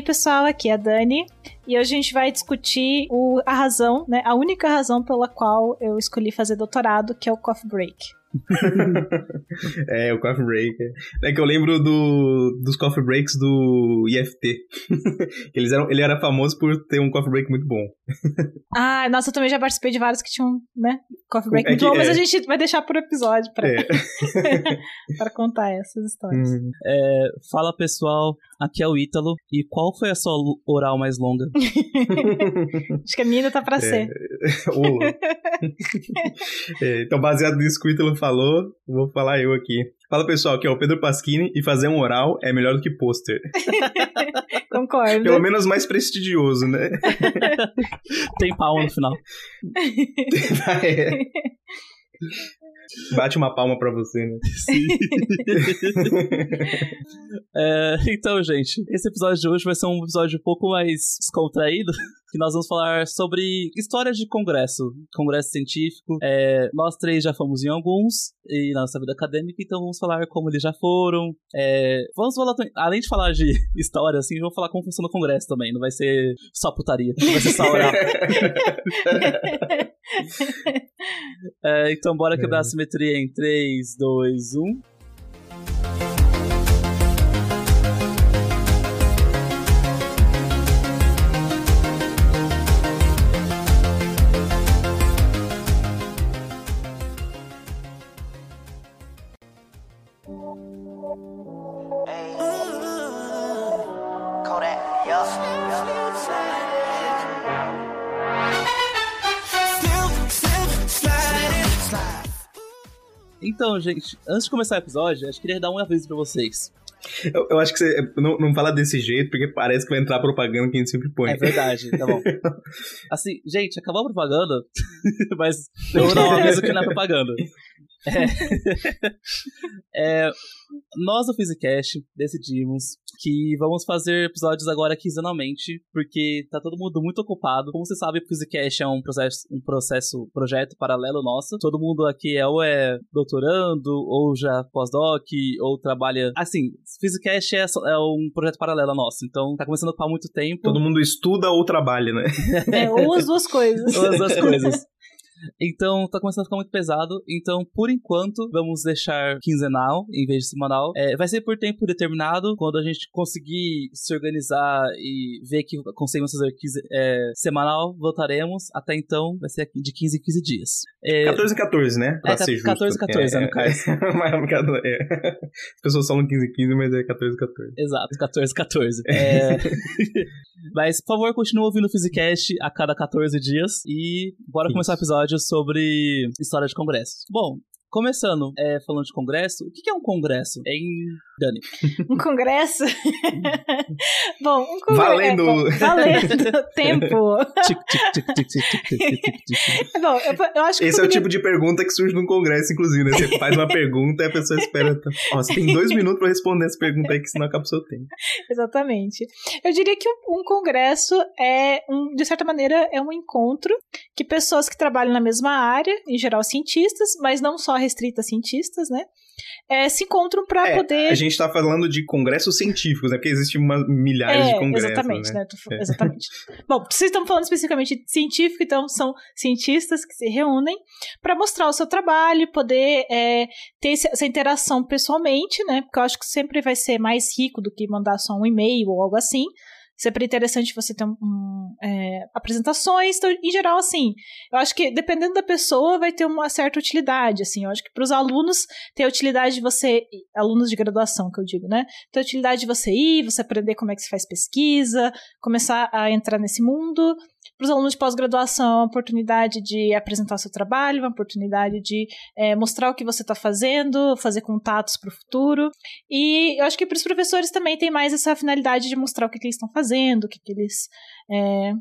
Aí, pessoal, aqui é a Dani. E hoje a gente vai discutir o, a razão, né? A única razão pela qual eu escolhi fazer doutorado, que é o coffee break. é, o coffee break. É que eu lembro do, dos coffee breaks do IFT. Eles eram, ele era famoso por ter um coffee break muito bom. ah, nossa, eu também já participei de vários que tinham, né? Coffee break é muito que, bom, é. mas a gente vai deixar por episódio pra, é. pra contar essas histórias. Hum. É, fala pessoal, aqui é o Ítalo. E qual foi a sua oral mais longa? Acho que a minha ainda tá pra é, ser. É, então, baseado nisso que o Ítalo falou, vou falar eu aqui. Fala pessoal, aqui é o Pedro Pasquini e fazer um oral é melhor do que pôster. Concordo. Pelo menos mais prestigioso, né? Tem palma no final. é. Bate uma palma pra você, né? Sim. é, então, gente, esse episódio de hoje vai ser um episódio um pouco mais descontraído, que nós vamos falar sobre histórias de congresso, congresso científico. É, nós três já fomos em alguns, e na nossa vida acadêmica, então vamos falar como eles já foram. É, vamos falar, além de falar de história, assim, vamos falar como funciona o congresso também, não vai ser só putaria, não vai ser só oral. é, então, bora quebrar a simetria em 3, 2, 1. Então, gente, antes de começar o episódio, acho que queria dar um aviso pra vocês. Eu, eu, acho que você não, não fala desse jeito, porque parece que vai entrar a propaganda que a gente sempre põe. É verdade, tá bom. Assim, gente, acabou a propaganda, mas eu vou dar um aviso que não é propaganda. É, é, nós do Physicast decidimos que vamos fazer episódios agora quinzenalmente, porque tá todo mundo muito ocupado. Como você sabe, o Physicast é um processo, um processo, projeto paralelo nosso. Todo mundo aqui é ou é doutorando, ou já pós-doc, ou trabalha. Assim, Physicast é, é um projeto paralelo nosso, então tá começando a ocupar muito tempo. Todo mundo estuda ou trabalha, né? É, ou as duas coisas. ou as duas coisas. Então tá começando a ficar muito pesado. Então, por enquanto, vamos deixar quinzenal em vez de semanal. É, vai ser por tempo determinado. Quando a gente conseguir se organizar e ver que conseguimos fazer é, semanal, voltaremos. Até então, vai ser de 15 em 15 dias. É, 14 em 14, né? Pra é, ser 14 em 14, é, no caso. é. As pessoas falam 15 em 15, mas é 14 em 14. Exato, 14 em 14. É... mas, por favor, continue ouvindo o Physicast a cada 14 dias. E bora Isso. começar o episódio episódio sobre história de congressos. Bom, Começando, é, falando de congresso, o que é um congresso? Em Dani. Um congresso? Bom, um congresso. Valendo! É, valendo tempo. Bom, eu, eu, acho que. Esse é o tipo de pergunta que surge num congresso, inclusive, né? Você faz uma pergunta e a pessoa espera. Ó, você tem dois minutos pra responder essa pergunta aí, que senão acaba o seu tempo. Exatamente. Eu diria que um, um congresso é, um, de certa maneira, é um encontro que pessoas que trabalham na mesma área, em geral cientistas, mas não só restrita a cientistas, né? É, se encontram para é, poder. A gente está falando de congressos científicos, né? Porque existem uma, milhares é, de congressos. Exatamente, né? né? Exatamente. Bom, vocês estão falando especificamente de científico, então são cientistas que se reúnem para mostrar o seu trabalho, poder é, ter essa interação pessoalmente, né? Porque eu acho que sempre vai ser mais rico do que mandar só um e-mail ou algo assim sempre interessante você ter um, um, é, apresentações. Então, em geral, assim, eu acho que dependendo da pessoa vai ter uma certa utilidade, assim. Eu acho que para os alunos tem a utilidade de você, alunos de graduação que eu digo, né? Tem a utilidade de você ir, você aprender como é que se faz pesquisa, começar a entrar nesse mundo. Para os alunos de pós-graduação, uma oportunidade de apresentar seu trabalho, uma oportunidade de é, mostrar o que você está fazendo, fazer contatos para o futuro. E eu acho que para os professores também tem mais essa finalidade de mostrar o que, que eles estão fazendo, o que, que eles. É,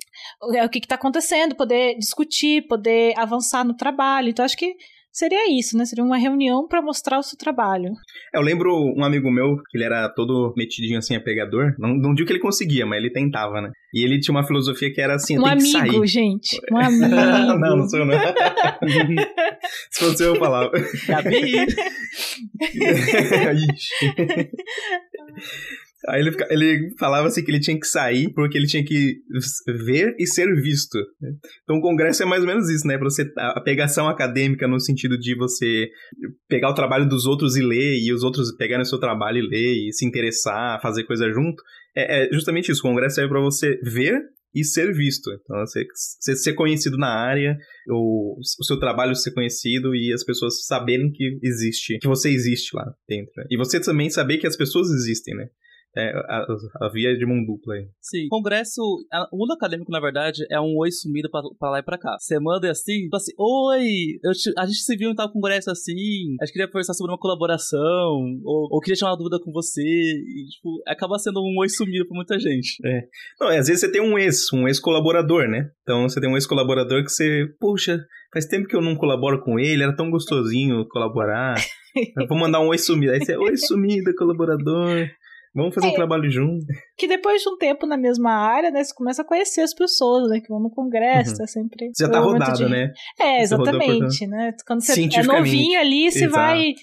o que está acontecendo, poder discutir, poder avançar no trabalho. Então, acho que seria isso, né? Seria uma reunião para mostrar o seu trabalho. É, eu lembro um amigo meu, que ele era todo metidinho assim, a pegador. Não, não digo que ele conseguia, mas ele tentava, né? E ele tinha uma filosofia que era assim, um tem amigo, que sair. gente. Um amigo. não, não sou eu, não. Se fosse eu, eu falava. Gabi! Aí ele, ele falava assim que ele tinha que sair porque ele tinha que ver e ser visto. Então o congresso é mais ou menos isso, né? Você, a pegação acadêmica no sentido de você pegar o trabalho dos outros e ler, e os outros pegarem o seu trabalho e ler, e se interessar, fazer coisa junto. É, é justamente isso. O congresso serve para você ver e ser visto. Então, você, você ser conhecido na área, ou o seu trabalho ser conhecido e as pessoas saberem que existe, que você existe lá dentro. Né? E você também saber que as pessoas existem, né? É, a, a, via de mão dupla aí. Sim. Congresso, a, o mundo acadêmico, na verdade, é um oi sumido pra, pra lá e pra cá. Você manda assim, tipo assim, oi, te, a gente se viu em tal congresso assim, a gente queria conversar sobre uma colaboração, ou, ou queria tirar uma dúvida com você, e, tipo, acaba sendo um oi sumido pra muita gente. É. Não, às vezes você tem um ex, um ex-colaborador, né? Então você tem um ex-colaborador que você, puxa, faz tempo que eu não colaboro com ele, era tão gostosinho colaborar. vou mandar um oi sumido. Aí você, oi sumida, colaborador. Vamos fazer é, um trabalho junto. Que depois de um tempo na mesma área, né, você começa a conhecer as pessoas, né, que vão no congresso, uhum. é sempre... Já tá rodado, de... né? É, exatamente, né? Quando você é novinho ali, você vai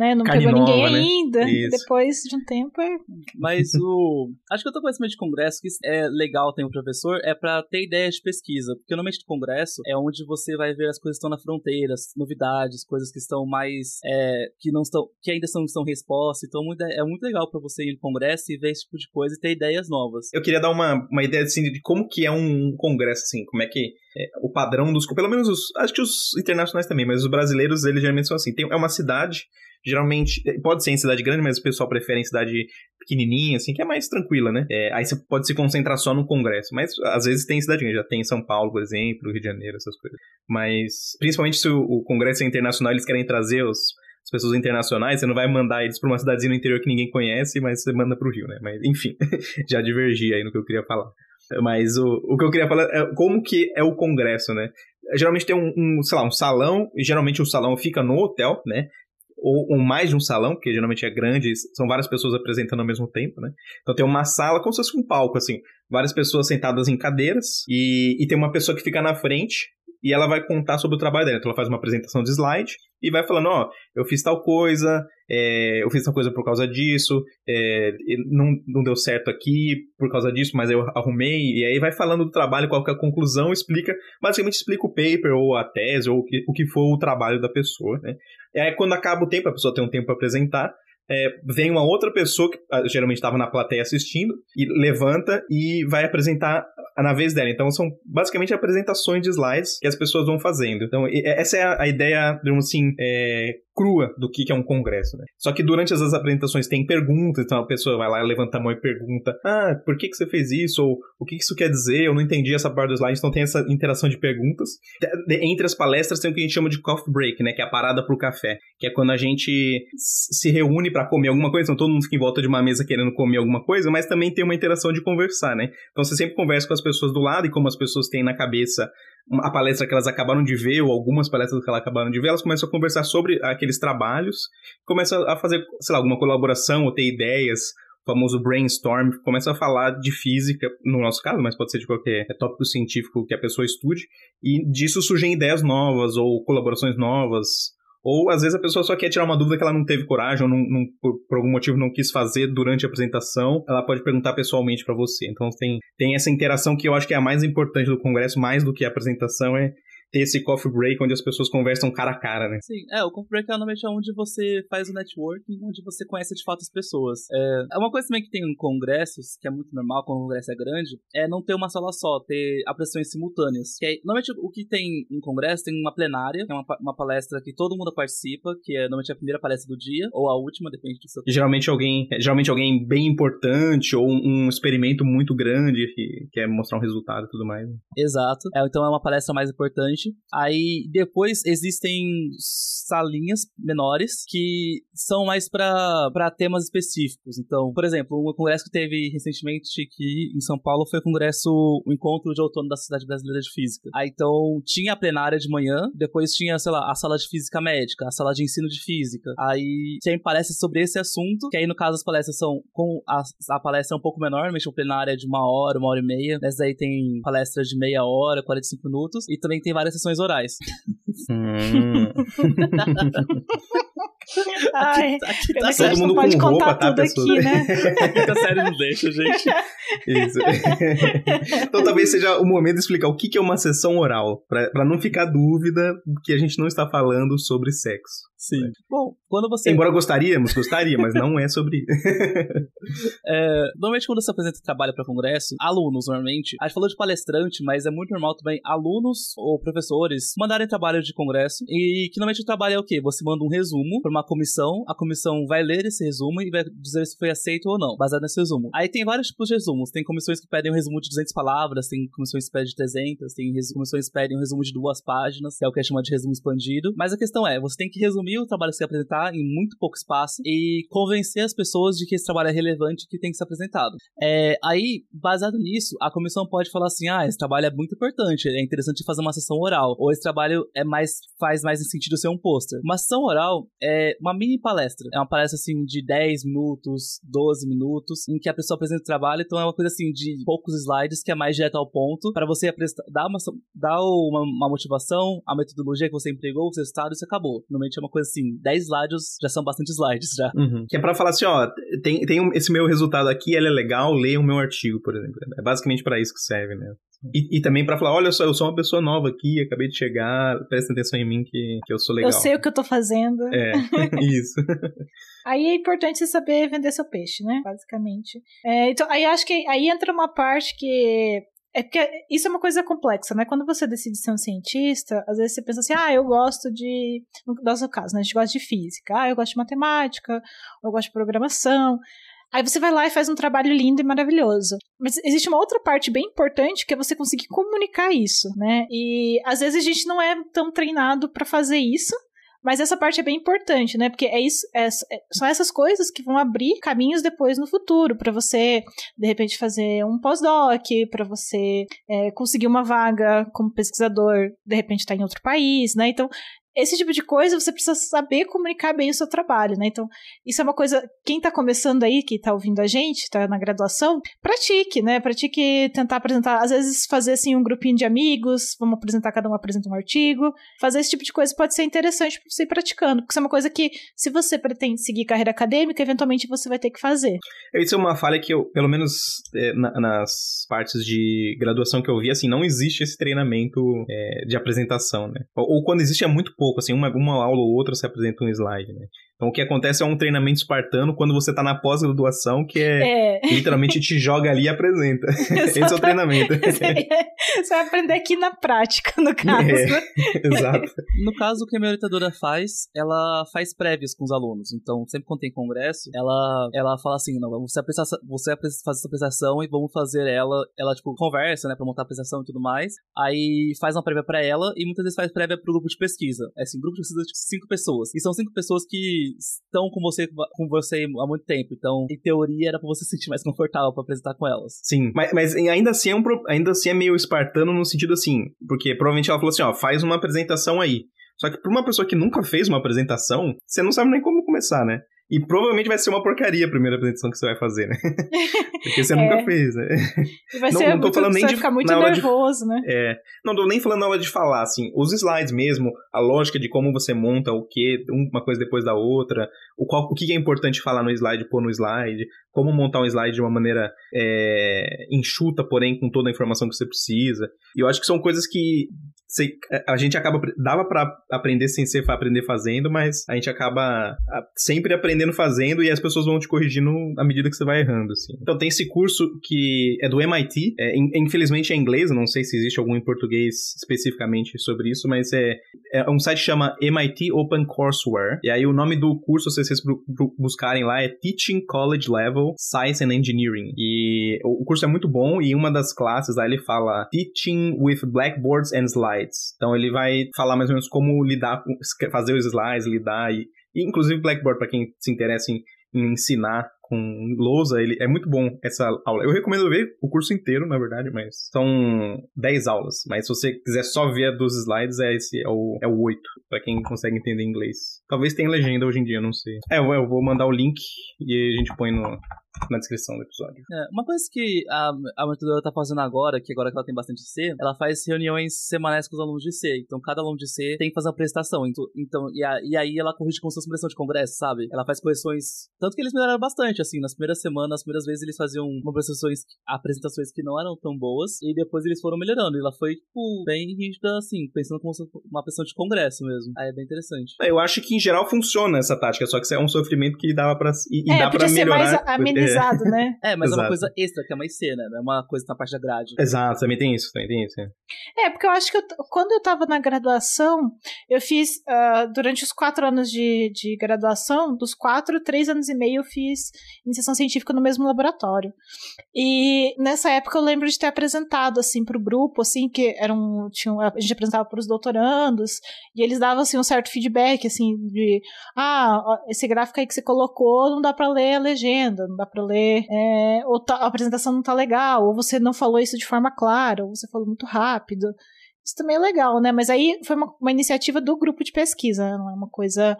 né? Não Carne pegou nova, ninguém né? ainda. Depois de um tempo é. Mas o. Acho que outro conhecimento de congresso que é legal ter um professor é para ter ideias de pesquisa. Porque normalmente o congresso é onde você vai ver as coisas que estão na fronteira, novidades, coisas que estão mais. É, que não estão. que ainda são, estão resposta. Então é muito legal para você ir no congresso e ver esse tipo de coisa e ter ideias novas. Eu queria dar uma, uma ideia assim, de como que é um congresso, assim, como é que. É, o padrão dos. Pelo menos os. Acho que os internacionais também, mas os brasileiros, eles geralmente são assim. Tem, é uma cidade geralmente, eh, pode ser em cidade grande, mas o pessoal prefere em cidade pequenininha, assim, que é mais tranquila, né? É, aí você pode se concentrar só no congresso, mas às vezes tem cidade grande, já tem em São Paulo, por exemplo, Rio de Janeiro, essas coisas. Mas, principalmente se o, o congresso é internacional, eles querem trazer os, as pessoas internacionais, você não vai mandar eles para uma cidadezinha no interior que ninguém conhece, mas você manda para o Rio, né? Mas, enfim, já divergi aí no que eu queria falar. Mas o, o que eu queria falar é como que é o congresso, né? Geralmente tem um, um, sei lá, um salão, e geralmente o salão fica no hotel, né? Ou, ou, mais de um salão, porque geralmente é grande, são várias pessoas apresentando ao mesmo tempo, né? Então tem uma sala como se fosse um palco, assim, várias pessoas sentadas em cadeiras e, e tem uma pessoa que fica na frente e ela vai contar sobre o trabalho dela. Então ela faz uma apresentação de slide e vai falando, ó, oh, eu fiz tal coisa, é, eu fiz tal coisa por causa disso, é, não, não deu certo aqui por causa disso, mas eu arrumei, e aí vai falando do trabalho, qual que é a conclusão, explica, basicamente explica o paper ou a tese ou o que, o que for o trabalho da pessoa, né? E aí quando acaba o tempo, a pessoa tem um tempo para apresentar, é, vem uma outra pessoa que ah, geralmente estava na plateia assistindo e levanta e vai apresentar na vez dela. Então são basicamente apresentações de slides que as pessoas vão fazendo. Então essa é a, ideia, digamos assim, é, crua do que é um congresso, né? Só que durante as apresentações tem perguntas, então a pessoa vai lá, levanta a mão e pergunta: Ah, por que, que você fez isso? Ou o que isso quer dizer? Eu não entendi essa parte do slide, então tem essa interação de perguntas. Entre as palestras tem o que a gente chama de coffee break, né? Que é a parada pro café, que é quando a gente se reúne para comer alguma coisa, então todo mundo fica em volta de uma mesa querendo comer alguma coisa, mas também tem uma interação de conversar, né? Então você sempre conversa com as pessoas do lado e como as pessoas têm na cabeça a palestra que elas acabaram de ver, ou algumas palestras que elas acabaram de ver, elas começam a conversar sobre aqueles trabalhos, começam a fazer, sei lá, alguma colaboração ou ter ideias, o famoso brainstorm, começa a falar de física, no nosso caso, mas pode ser de qualquer tópico científico que a pessoa estude, e disso surgem ideias novas ou colaborações novas, ou às vezes a pessoa só quer tirar uma dúvida que ela não teve coragem ou não, não por, por, algum motivo não quis fazer durante a apresentação, ela pode perguntar pessoalmente para você. Então tem, tem essa interação que eu acho que é a mais importante do congresso, mais do que a apresentação, é ter esse coffee break onde as pessoas conversam cara a cara, né? Sim, é, o coffee break é normalmente onde você faz o networking, onde você conhece de fato as pessoas. É, é uma coisa também que tem em congressos, que é muito normal quando o congresso é grande, é não ter uma sala só, ter apresentações simultâneas. Que é, normalmente o que tem em congresso tem uma plenária, que é uma, uma palestra que todo mundo participa, que é normalmente a primeira palestra do dia, ou a última, depende do seu. Geralmente alguém, geralmente alguém bem importante, ou um, um experimento muito grande que quer mostrar um resultado e tudo mais. Exato. É, então é uma palestra mais importante Aí depois existem salinhas menores que são mais para temas específicos. Então, por exemplo, um congresso que teve recentemente aqui em São Paulo foi o congresso, o encontro de outono da Sociedade Brasileira de Física. Aí então tinha a plenária de manhã, depois tinha, sei lá, a sala de física médica, a sala de ensino de física. Aí tem palestras sobre esse assunto, que aí no caso as palestras são com a, a palestra é um pouco menor, mas a plenária é de uma hora, uma hora e meia. Nessa aí tem palestras de meia hora, 45 minutos, e também tem várias sessões orais. Hum. Ai, Aqui, aqui tá que a certo. gente mundo não pode com contar roupa, tá, tudo pessoas? aqui, né? A quinta série não deixa, gente. Isso. então talvez seja o momento de explicar o que é uma sessão oral, pra pra não ficar dúvida que a gente não está falando sobre sexo. Sim. Bom, quando você. Embora gostaríamos, gostaria, mas não é sobre É, normalmente, quando você apresenta trabalho para congresso, alunos, normalmente, a gente falou de palestrante, mas é muito normal também alunos ou professores mandarem trabalho de congresso. E que normalmente o trabalho é o quê? Você manda um resumo para uma comissão, a comissão vai ler esse resumo e vai dizer se foi aceito ou não, baseado nesse resumo. Aí tem vários tipos de resumos. Tem comissões que pedem um resumo de 200 palavras, tem comissões que pedem 300, tem comissões que pedem um resumo de duas páginas, que é o que é chamado de resumo expandido. Mas a questão é, você tem que resumir o trabalho que você apresentar em muito pouco espaço e convencer as pessoas de que esse trabalho é relevante e que tem que ser apresentado. É, aí, baseado nisso, a comissão pode falar assim: ah, esse trabalho é muito importante, é interessante fazer uma sessão oral, ou esse trabalho é mais faz mais sentido ser um pôster. Uma sessão oral é uma mini palestra, é uma palestra assim de 10 minutos, 12 minutos, em que a pessoa apresenta o trabalho, então é uma coisa assim de poucos slides que é mais direto ao ponto, para você apresentar, dar, uma, dar uma, uma motivação, a metodologia que você empregou, os resultados e acabou. Normalmente é uma coisa assim, 10 slides já são bastante slides já. Que é pra falar assim, ó, tem, tem um- esse meu resultado aqui, ele é legal, leia o meu artigo, por exemplo. É basicamente pra isso que serve, né? E, e também pra falar, olha só, eu sou uma pessoa nova aqui, acabei de chegar, prestem atenção em mim que, que eu sou legal. Eu sei o que eu tô fazendo. É, isso. Aí é importante você saber vender seu peixe, né? Basicamente. É, então, aí acho que aí entra uma parte que. É porque isso é uma coisa complexa, né? Quando você decide ser um cientista, às vezes você pensa assim, ah, eu gosto de. No nosso caso, né? A gente gosta de física, ah, eu gosto de matemática, eu gosto de programação. Aí você vai lá e faz um trabalho lindo e maravilhoso. Mas existe uma outra parte bem importante que é você conseguir comunicar isso, né? E às vezes a gente não é tão treinado para fazer isso. Mas essa parte é bem importante, né? Porque é isso, é- é- são essas coisas que vão abrir caminhos depois no futuro para você, de repente, fazer um pós-doc, para você é, conseguir uma vaga como pesquisador, de repente, estar em outro país, né? Então, esse tipo de coisa você precisa saber comunicar bem o seu trabalho, né? Então, isso é uma coisa. Quem tá começando aí, que tá ouvindo a gente, tá na graduação, pratique, né? Pratique tentar apresentar, às vezes fazer assim um grupinho de amigos, vamos apresentar, cada um apresenta um artigo. Fazer esse tipo de coisa pode ser interessante pra você ir praticando, porque isso é uma coisa que, se você pretende seguir carreira acadêmica, eventualmente você vai ter que fazer. Isso é uma falha que eu, pelo menos é, na- nas partes de graduação que eu vi, assim, não existe esse treinamento é, de apresentação, né? Ou, ou quando existe é muito pouco, assim, uma, uma aula ou outra você apresenta um slide, né? Então o que acontece é um treinamento espartano quando você tá na pós-graduação, que é, É. literalmente te joga ali e apresenta. Esse é o treinamento. Você vai aprender aqui na prática, no caso. É. Exato. No caso, o que a minha orientadora faz, ela faz prévias com os alunos. Então, sempre quando tem congresso, ela, ela fala assim: não, você, apresenta, você faz essa apresentação e vamos fazer ela. Ela, tipo, conversa, né, pra montar a apresentação e tudo mais. Aí faz uma prévia pra ela e muitas vezes faz prévia pro grupo de pesquisa. É assim, grupo de pesquisa de cinco pessoas. E são cinco pessoas que estão com você, com você há muito tempo. Então, em teoria, era pra você se sentir mais confortável pra apresentar com elas. Sim, mas, mas ainda assim é um ainda assim é meio espartano no sentido assim, porque provavelmente ela falou assim, ó, faz uma apresentação aí. Só que pra uma pessoa que nunca fez uma apresentação, você não sabe nem como começar, né? E provavelmente vai ser uma porcaria a primeira apresentação que você vai fazer, né? Porque você É. nunca fez, né? E vai Não- ser não tô falando nem você vai de- ficar muito hora de- nervoso, né? É, não tô nem falando na hora de falar, assim, os slides mesmo, a lógica de como você monta o que, uma coisa depois da outra, o, qual, o que é importante falar no slide, pôr no slide, como montar um slide de uma maneira é, enxuta, porém com toda a informação que você precisa. E eu acho que são coisas que sei- a gente acaba, dava pra aprender sem ser aprender fazendo, mas a gente acaba sempre aprendendo fazendo e as pessoas vão te corrigindo à medida que você vai errando, assim. Então tem esse curso que é do MIT, é, in- infelizmente é em inglês, não sei se existe algum em português especificamente sobre isso, mas é, é um site que chama MIT Open Courseware, e aí o nome do curso, se vocês bu- bu- buscarem lá, é Teaching College Level Science and Engineering, e o curso é muito bom, e uma das classes lá ele fala Teaching with Blackboards and Slides, então ele vai falar mais ou menos como lidar com, fazer os slides, lidar, e, e inclusive Blackboard, para quem se interessa em, em ensinar com lousa, ele é muito bom essa aula. Eu recomendo ver o curso inteiro, na verdade, mas são 10 aulas. Mas se você quiser só ver a dos slides, é esse é o, é o 8, pra quem consegue entender inglês. Talvez tenha legenda hoje em dia, não sei. É, eu, eu vou mandar o link e a gente põe no, na descrição do episódio. É, uma coisa que a, a metodologia tá fazendo agora, que agora que ela tem bastante C, ela faz reuniões semanais com os alunos de C. Então, cada aluno de C tem que fazer uma apresentação. Então, então e, a, e aí ela corrige como se fosse uma de congresso, sabe? Ela faz correções. Tanto que eles melhoraram bastante, assim. Nas primeiras semanas, nas primeiras vezes, eles faziam apresentações, apresentações que não eram tão boas. E depois eles foram melhorando. E ela foi, tipo, bem rígida, assim, pensando como uma apresentação de congresso mesmo. Aí é bem interessante. Eu acho que em geral funciona essa tática, só que é um sofrimento que dava pra. E, é, dá pra melhorar. Ser mais amenizado, né? É, mas Exato. é uma coisa extra, que é mais cena, né? É uma coisa na parte da grade. Exato, também tem isso, também tem isso. É, é porque eu acho que eu, quando eu tava na graduação, eu fiz, uh, durante os quatro anos de, de graduação, dos quatro, três anos e meio eu fiz iniciação científica no mesmo laboratório. E nessa época eu lembro de ter apresentado, assim, pro grupo, assim, que eram, tinham, a gente apresentava pros doutorandos, e eles davam, assim, um certo feedback, assim, de, ah, esse gráfico aí que você colocou, não dá para ler a legenda, não dá para ler é, ou tá, a apresentação não tá legal, ou você não falou isso de forma clara, ou você falou muito rápido. Isso também é legal, né? Mas aí foi uma, uma iniciativa do grupo de pesquisa, não é uma coisa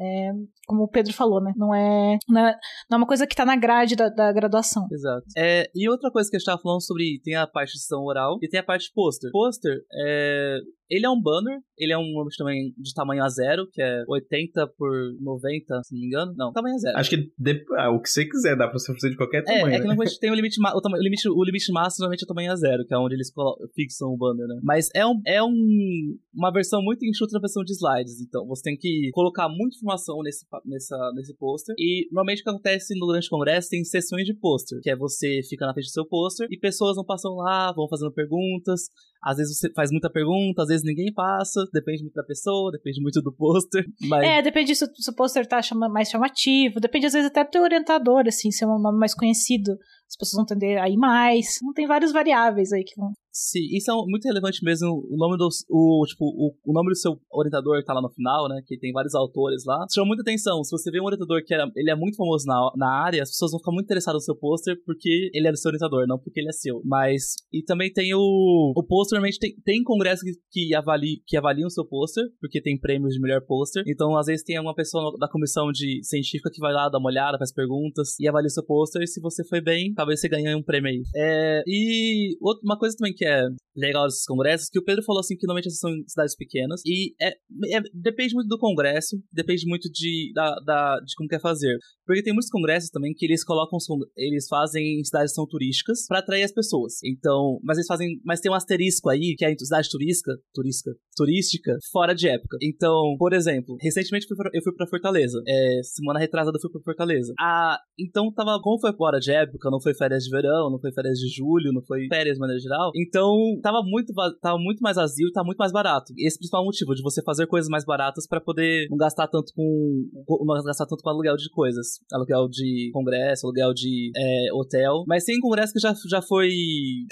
é, como o Pedro falou, né? Não é, não é, não é uma coisa que tá na grade da, da graduação. Exato. É, e outra coisa que a gente tava falando sobre. Tem a parte de sessão oral e tem a parte de pôster. Pôster é ele é um banner, ele é um também de tamanho A0, que é 80 por 90, se não me engano. Não, tamanho A0. Acho que de, ah, o que você quiser dá pra você fazer de qualquer tamanho. É, é que né? normalmente tem o limite, o, o, limite, o limite máximo normalmente é o tamanho A0, que é onde eles fixam o banner, né? Mas é, um, é um, uma versão muito enxuta da versão de slides, então você tem que colocar muita informação nesse, nessa, nesse pôster. E normalmente o que acontece no grande congresso tem sessões de pôster, que é você fica na frente do seu pôster e pessoas vão passando lá, vão fazendo perguntas, às vezes você faz muita pergunta, às vezes ninguém passa, depende muito da pessoa, depende muito do pôster. Mas... É, depende se, se o pôster tá chama, mais chamativo, depende às vezes até do teu orientador, assim, se é um nome mais conhecido, as pessoas vão entender aí mais. Não tem várias variáveis aí que vão Sim, isso é muito relevante mesmo. O nome do, o, tipo, o, o nome do seu orientador tá lá no final, né? Que tem vários autores lá. Chama muita atenção. Se você vê um orientador que era, ele é muito famoso na, na área, as pessoas vão ficar muito interessadas no seu pôster porque ele é do seu orientador, não porque ele é seu. Mas. E também tem o. O pôster, normalmente tem, tem congressos que, que, avali, que avaliam o seu pôster, porque tem prêmios de melhor pôster. Então, às vezes, tem uma pessoa da comissão de científica que vai lá, dá uma olhada, faz perguntas e avalia o seu pôster. E se você foi bem, talvez você ganhe um prêmio aí. É, e outra, uma coisa também que que é legal desses congressos, que o Pedro falou assim que normalmente são cidades pequenas, e é, é, depende muito do congresso, depende muito de, da, da, de como quer fazer. Porque tem muitos congressos também que eles colocam, eles fazem em cidades que são turísticas para atrair as pessoas. Então, mas eles fazem, mas tem um asterisco aí, que é a cidade turística, turística, turística, fora de época. Então, por exemplo, recentemente eu fui para Fortaleza. É, semana retrasada eu fui para Fortaleza. Ah, então tava, como foi fora de época, não foi férias de verão, não foi férias de julho, não foi férias de maneira geral. Então, tava muito, tava muito mais vazio e tá muito mais barato. Esse é o principal motivo de você fazer coisas mais baratas para poder não gastar tanto com não gastar tanto com aluguel de coisas, aluguel de congresso, aluguel de é, hotel. Mas tem congresso que já, já foi.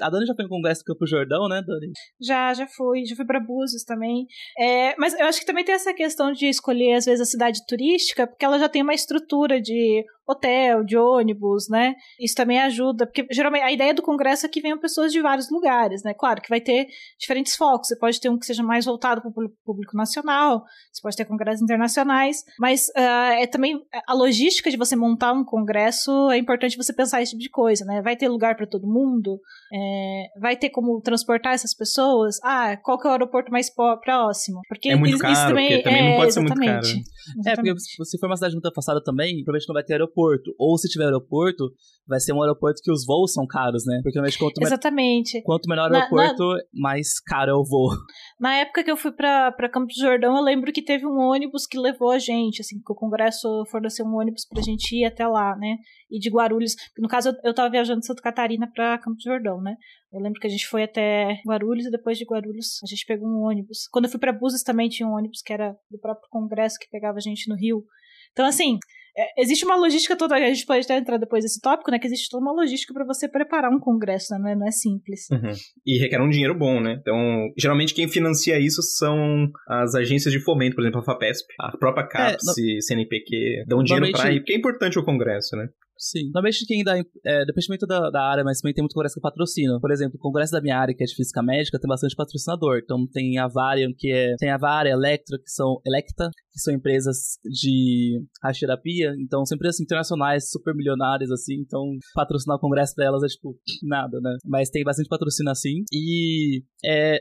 A Dani já foi em congresso do Campo Jordão, né, Dani? Já, já fui, já fui para Búzios também. É, mas eu acho que também tem essa questão de escolher às vezes a cidade turística, porque ela já tem uma estrutura de hotel, de ônibus, né? Isso também ajuda, porque geralmente a ideia do congresso é que venham pessoas de vários lugares, né? Claro que vai ter diferentes focos, você pode ter um que seja mais voltado para o público nacional, você pode ter congressos internacionais, mas uh, é também a logística de você montar um congresso é importante você pensar esse tipo de coisa, né? Vai ter lugar para todo mundo, é, vai ter como transportar essas pessoas, ah, qual que é o aeroporto mais próximo? Porque é muito isso, caro, isso também, também é, não pode exatamente, ser muito caro. Né? É, porque se for uma cidade muito afastada também, provavelmente não vai ter aeroporto aeroporto. Ou se tiver aeroporto, vai ser um aeroporto que os voos são caros, né? Porque normalmente quanto, Exatamente. quanto menor o aeroporto, na, mais caro é o voo. Na época que eu fui pra, pra Campos do Jordão, eu lembro que teve um ônibus que levou a gente, assim, que o Congresso forneceu um ônibus pra gente ir até lá, né? E de Guarulhos, no caso eu, eu tava viajando de Santa Catarina pra Campos do Jordão, né? Eu lembro que a gente foi até Guarulhos e depois de Guarulhos a gente pegou um ônibus. Quando eu fui para Búzios também tinha um ônibus que era do próprio Congresso que pegava a gente no Rio. Então, assim, é, existe uma logística toda, a gente pode até entrar depois desse tópico, né? Que existe toda uma logística para você preparar um congresso, né? Não é, não é simples. Uhum. E requer um dinheiro bom, né? Então, geralmente quem financia isso são as agências de fomento, por exemplo, a FAPESP, a própria CAPES, é, no... CNPq, dão dinheiro para ir, porque é importante o congresso, né? Sim. Normalmente quem dá, é, depende da, da área, mas também tem muito congresso que patrocina. Por exemplo, o congresso da minha área, que é de física médica, tem bastante patrocinador. Então tem a Varian, que é. Tem a Varia, Electra, que são. Electa, que são empresas de radioterapia. Então são empresas internacionais, super milionárias, assim. Então patrocinar o congresso pra elas é tipo nada, né? Mas tem bastante patrocínio assim. E é,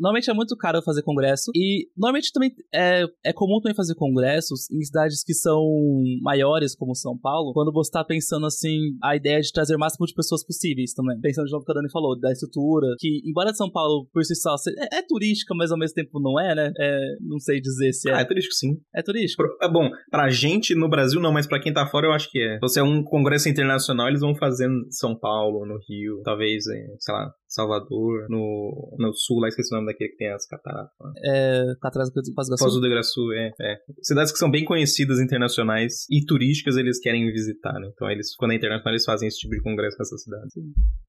Normalmente é muito caro fazer congresso. E normalmente também é, é comum também fazer congressos em cidades que são maiores, como São Paulo, quando você tá pensando assim, a ideia de trazer o máximo de pessoas possíveis também. Pensando de novo que a Dani falou, da estrutura, que embora São Paulo por si só é, é turística, mas ao mesmo tempo não é, né? É, não sei dizer se é. Ah, é turístico sim. É turístico. É bom, pra gente no Brasil não, mas pra quem tá fora eu acho que é. Se você é um congresso internacional, eles vão fazer em São Paulo, no Rio, talvez, sei lá, Salvador, no, no sul, lá esqueci o nome daquele que tem as cataratas. É, cataratas do Foz do Iguaçu? Foz do Iguaçu, é, é. Cidades que são bem conhecidas internacionais e turísticas eles querem visitar, né? Então eles, quando é internacional, eles fazem esse tipo de congresso nessas cidades.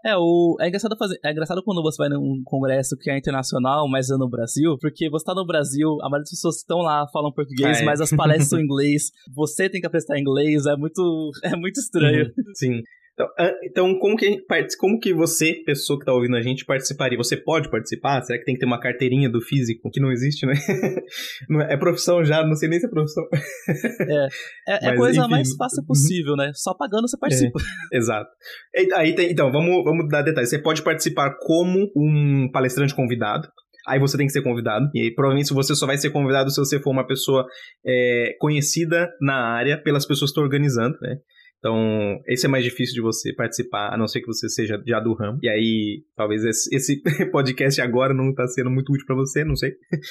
É, o, é, engraçado fazer, é engraçado quando você vai num congresso que é internacional, mas é no Brasil, porque você tá no Brasil, a maioria das pessoas estão lá, falam português, ah, é. mas as palestras são em inglês, você tem que apresentar em inglês, é muito, é muito estranho. Uhum, sim. Então, ah, então, como, que, como que você, pessoa que está ouvindo a gente, participaria? Você pode participar? Será que tem que ter uma carteirinha do físico? Que não existe, né? É profissão já, não sei nem se é profissão. É, é, é a coisa enfim. mais fácil possível, né? Só pagando você participa. É, exato. Aí tem, então, vamos, vamos dar detalhes. Você pode participar como um palestrante convidado. Aí você tem que ser convidado. E aí, provavelmente você só vai ser convidado se você for uma pessoa é, conhecida na área pelas pessoas que estão organizando, né? Então, esse é mais difícil de você participar, a não ser que você seja já do ramo. E aí, talvez esse, podcast agora não está sendo muito útil para você, não sei.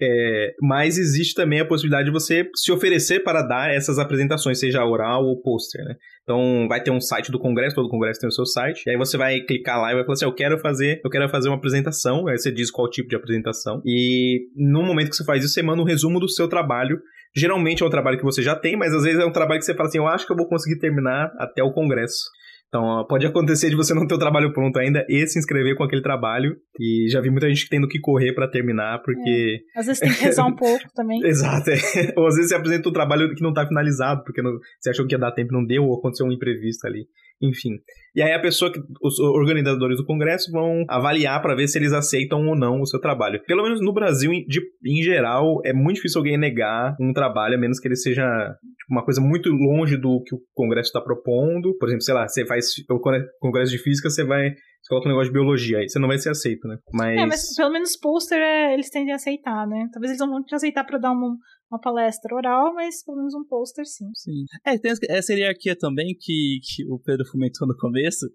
É, mas existe também a possibilidade de você se oferecer para dar essas apresentações, seja oral ou pôster, né? Então, vai ter um site do congresso, todo congresso tem o seu site. E aí você vai clicar lá e vai falar assim: "Eu quero fazer, eu quero fazer uma apresentação". Aí você diz qual tipo de apresentação. E no momento que você faz isso, você manda um resumo do seu trabalho Geralmente é um trabalho que você já tem, mas às vezes é um trabalho que você fala assim: eu acho que eu vou conseguir terminar até o congresso. Então, pode acontecer de você não ter o trabalho pronto ainda e se inscrever com aquele trabalho. E já vi muita gente tendo que correr para terminar, porque. É. Às vezes tem que rezar um pouco também. Exato. É. Ou às vezes você apresenta um trabalho que não tá finalizado, porque não... você achou que ia dar tempo e não deu, ou aconteceu um imprevisto ali. Enfim. E aí a pessoa que. Os organizadores do Congresso vão avaliar para ver se eles aceitam ou não o seu trabalho. Pelo menos no Brasil, de, em geral, é muito difícil alguém negar um trabalho, a menos que ele seja tipo, uma coisa muito longe do que o Congresso está propondo. Por exemplo, sei lá, você faz o Congresso de Física, você vai você coloca um negócio de biologia, aí você não vai ser aceito, né? Mas... É, mas pelo menos pôster é, eles tendem a aceitar, né? Talvez eles não vão te aceitar pra dar uma, uma palestra oral, mas pelo menos um pôster sim. Sim. É, tem essa hierarquia também que, que o Pedro fomentou no começo,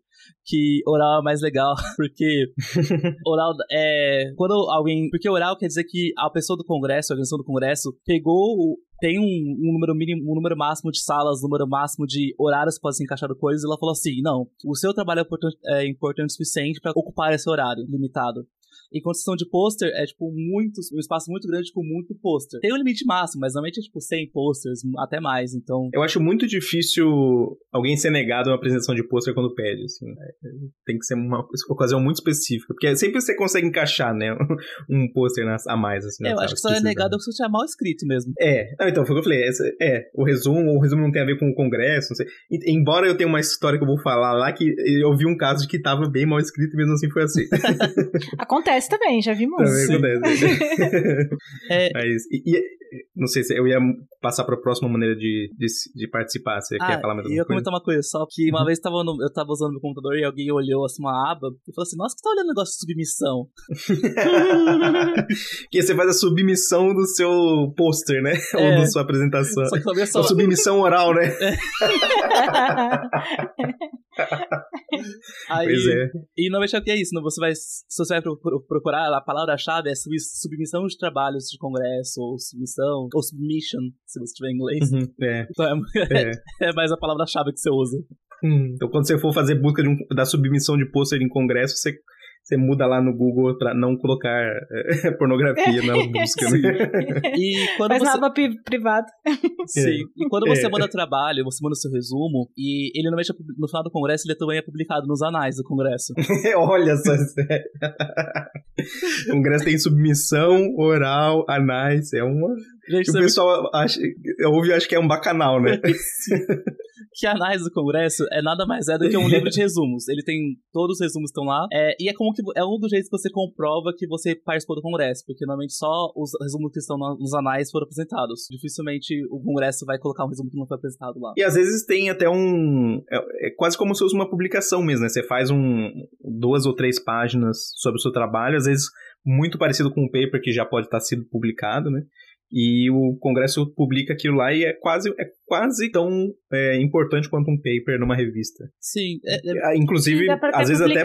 que oral é mais legal, porque oral é. Quando alguém. Porque oral quer dizer que a pessoa do Congresso, a organização do Congresso, pegou tem um, um, número mínimo, um número máximo de salas, um número máximo de horários que podem ser encaixado coisas, e ela falou assim: não, o seu trabalho é importante, é importante o suficiente para ocupar esse horário limitado. Em construção de pôster, é tipo muito, um espaço muito grande com muito pôster. Tem um limite máximo, mas normalmente é tipo 100 posters, até mais, então... Eu acho muito difícil alguém ser negado uma apresentação de pôster quando pede, assim. Né? Tem que ser uma ocasião muito específica, porque sempre você consegue encaixar, né, um pôster a mais, assim. É, eu acho que só é negado se você é mal escrito mesmo. É, não, então, foi o que eu falei, é, o resumo, o resumo não tem a ver com o congresso, não sei. Embora eu tenha uma história que eu vou falar lá, que eu vi um caso de que tava bem mal escrito e mesmo assim foi assim. Acontece acontece também, já vimos. Também acontece. é... Mas, e, e, não sei se eu ia passar para a próxima maneira de, de, de participar. Você ah, quer falar mais alguma coisa? Eu ia comentar uma coisa, só que uma uhum. vez tava no, eu tava usando meu computador e alguém olhou assim uma aba e falou assim: Nossa, que tá olhando negócio de submissão? que você faz a submissão do seu pôster, né? É. Ou da sua apresentação. Só que só... A submissão oral, né? É. Aí, pois é. E normalmente é o que é isso, você vai, se você vai procurar, a palavra-chave é submissão de trabalhos de congresso, ou submissão, ou submission, se você tiver em inglês. Uhum, é. Então é, é. é mais a palavra-chave que você usa. Hum, então quando você for fazer busca um, da submissão de pôster em congresso, você você muda lá no Google pra não colocar é, pornografia na busca, né? E quando Faz você... aba privado. Sim. É. E quando você é. manda trabalho, você manda o seu resumo, e ele normalmente, no final do congresso, ele também é publicado nos anais do congresso. Olha só. o congresso tem submissão, oral, anais, é uma... Gente, o pessoal acha, ouve acho que é um bacanal, né? que a análise do Congresso é nada mais é do que um livro de resumos. Ele tem. Todos os resumos estão lá. É, e é como que. É um dos jeitos que você comprova que você participou do Congresso. Porque normalmente só os resumos que estão nos anais foram apresentados. Dificilmente o Congresso vai colocar um resumo que não foi apresentado lá. E às vezes tem até um. É, é quase como se fosse uma publicação mesmo, né? Você faz um. duas ou três páginas sobre o seu trabalho, às vezes muito parecido com um paper que já pode estar sido publicado, né? E o Congresso publica aquilo lá e é quase, é quase tão é, importante quanto um paper numa revista. Sim. É, é... Ah, inclusive, às vezes até.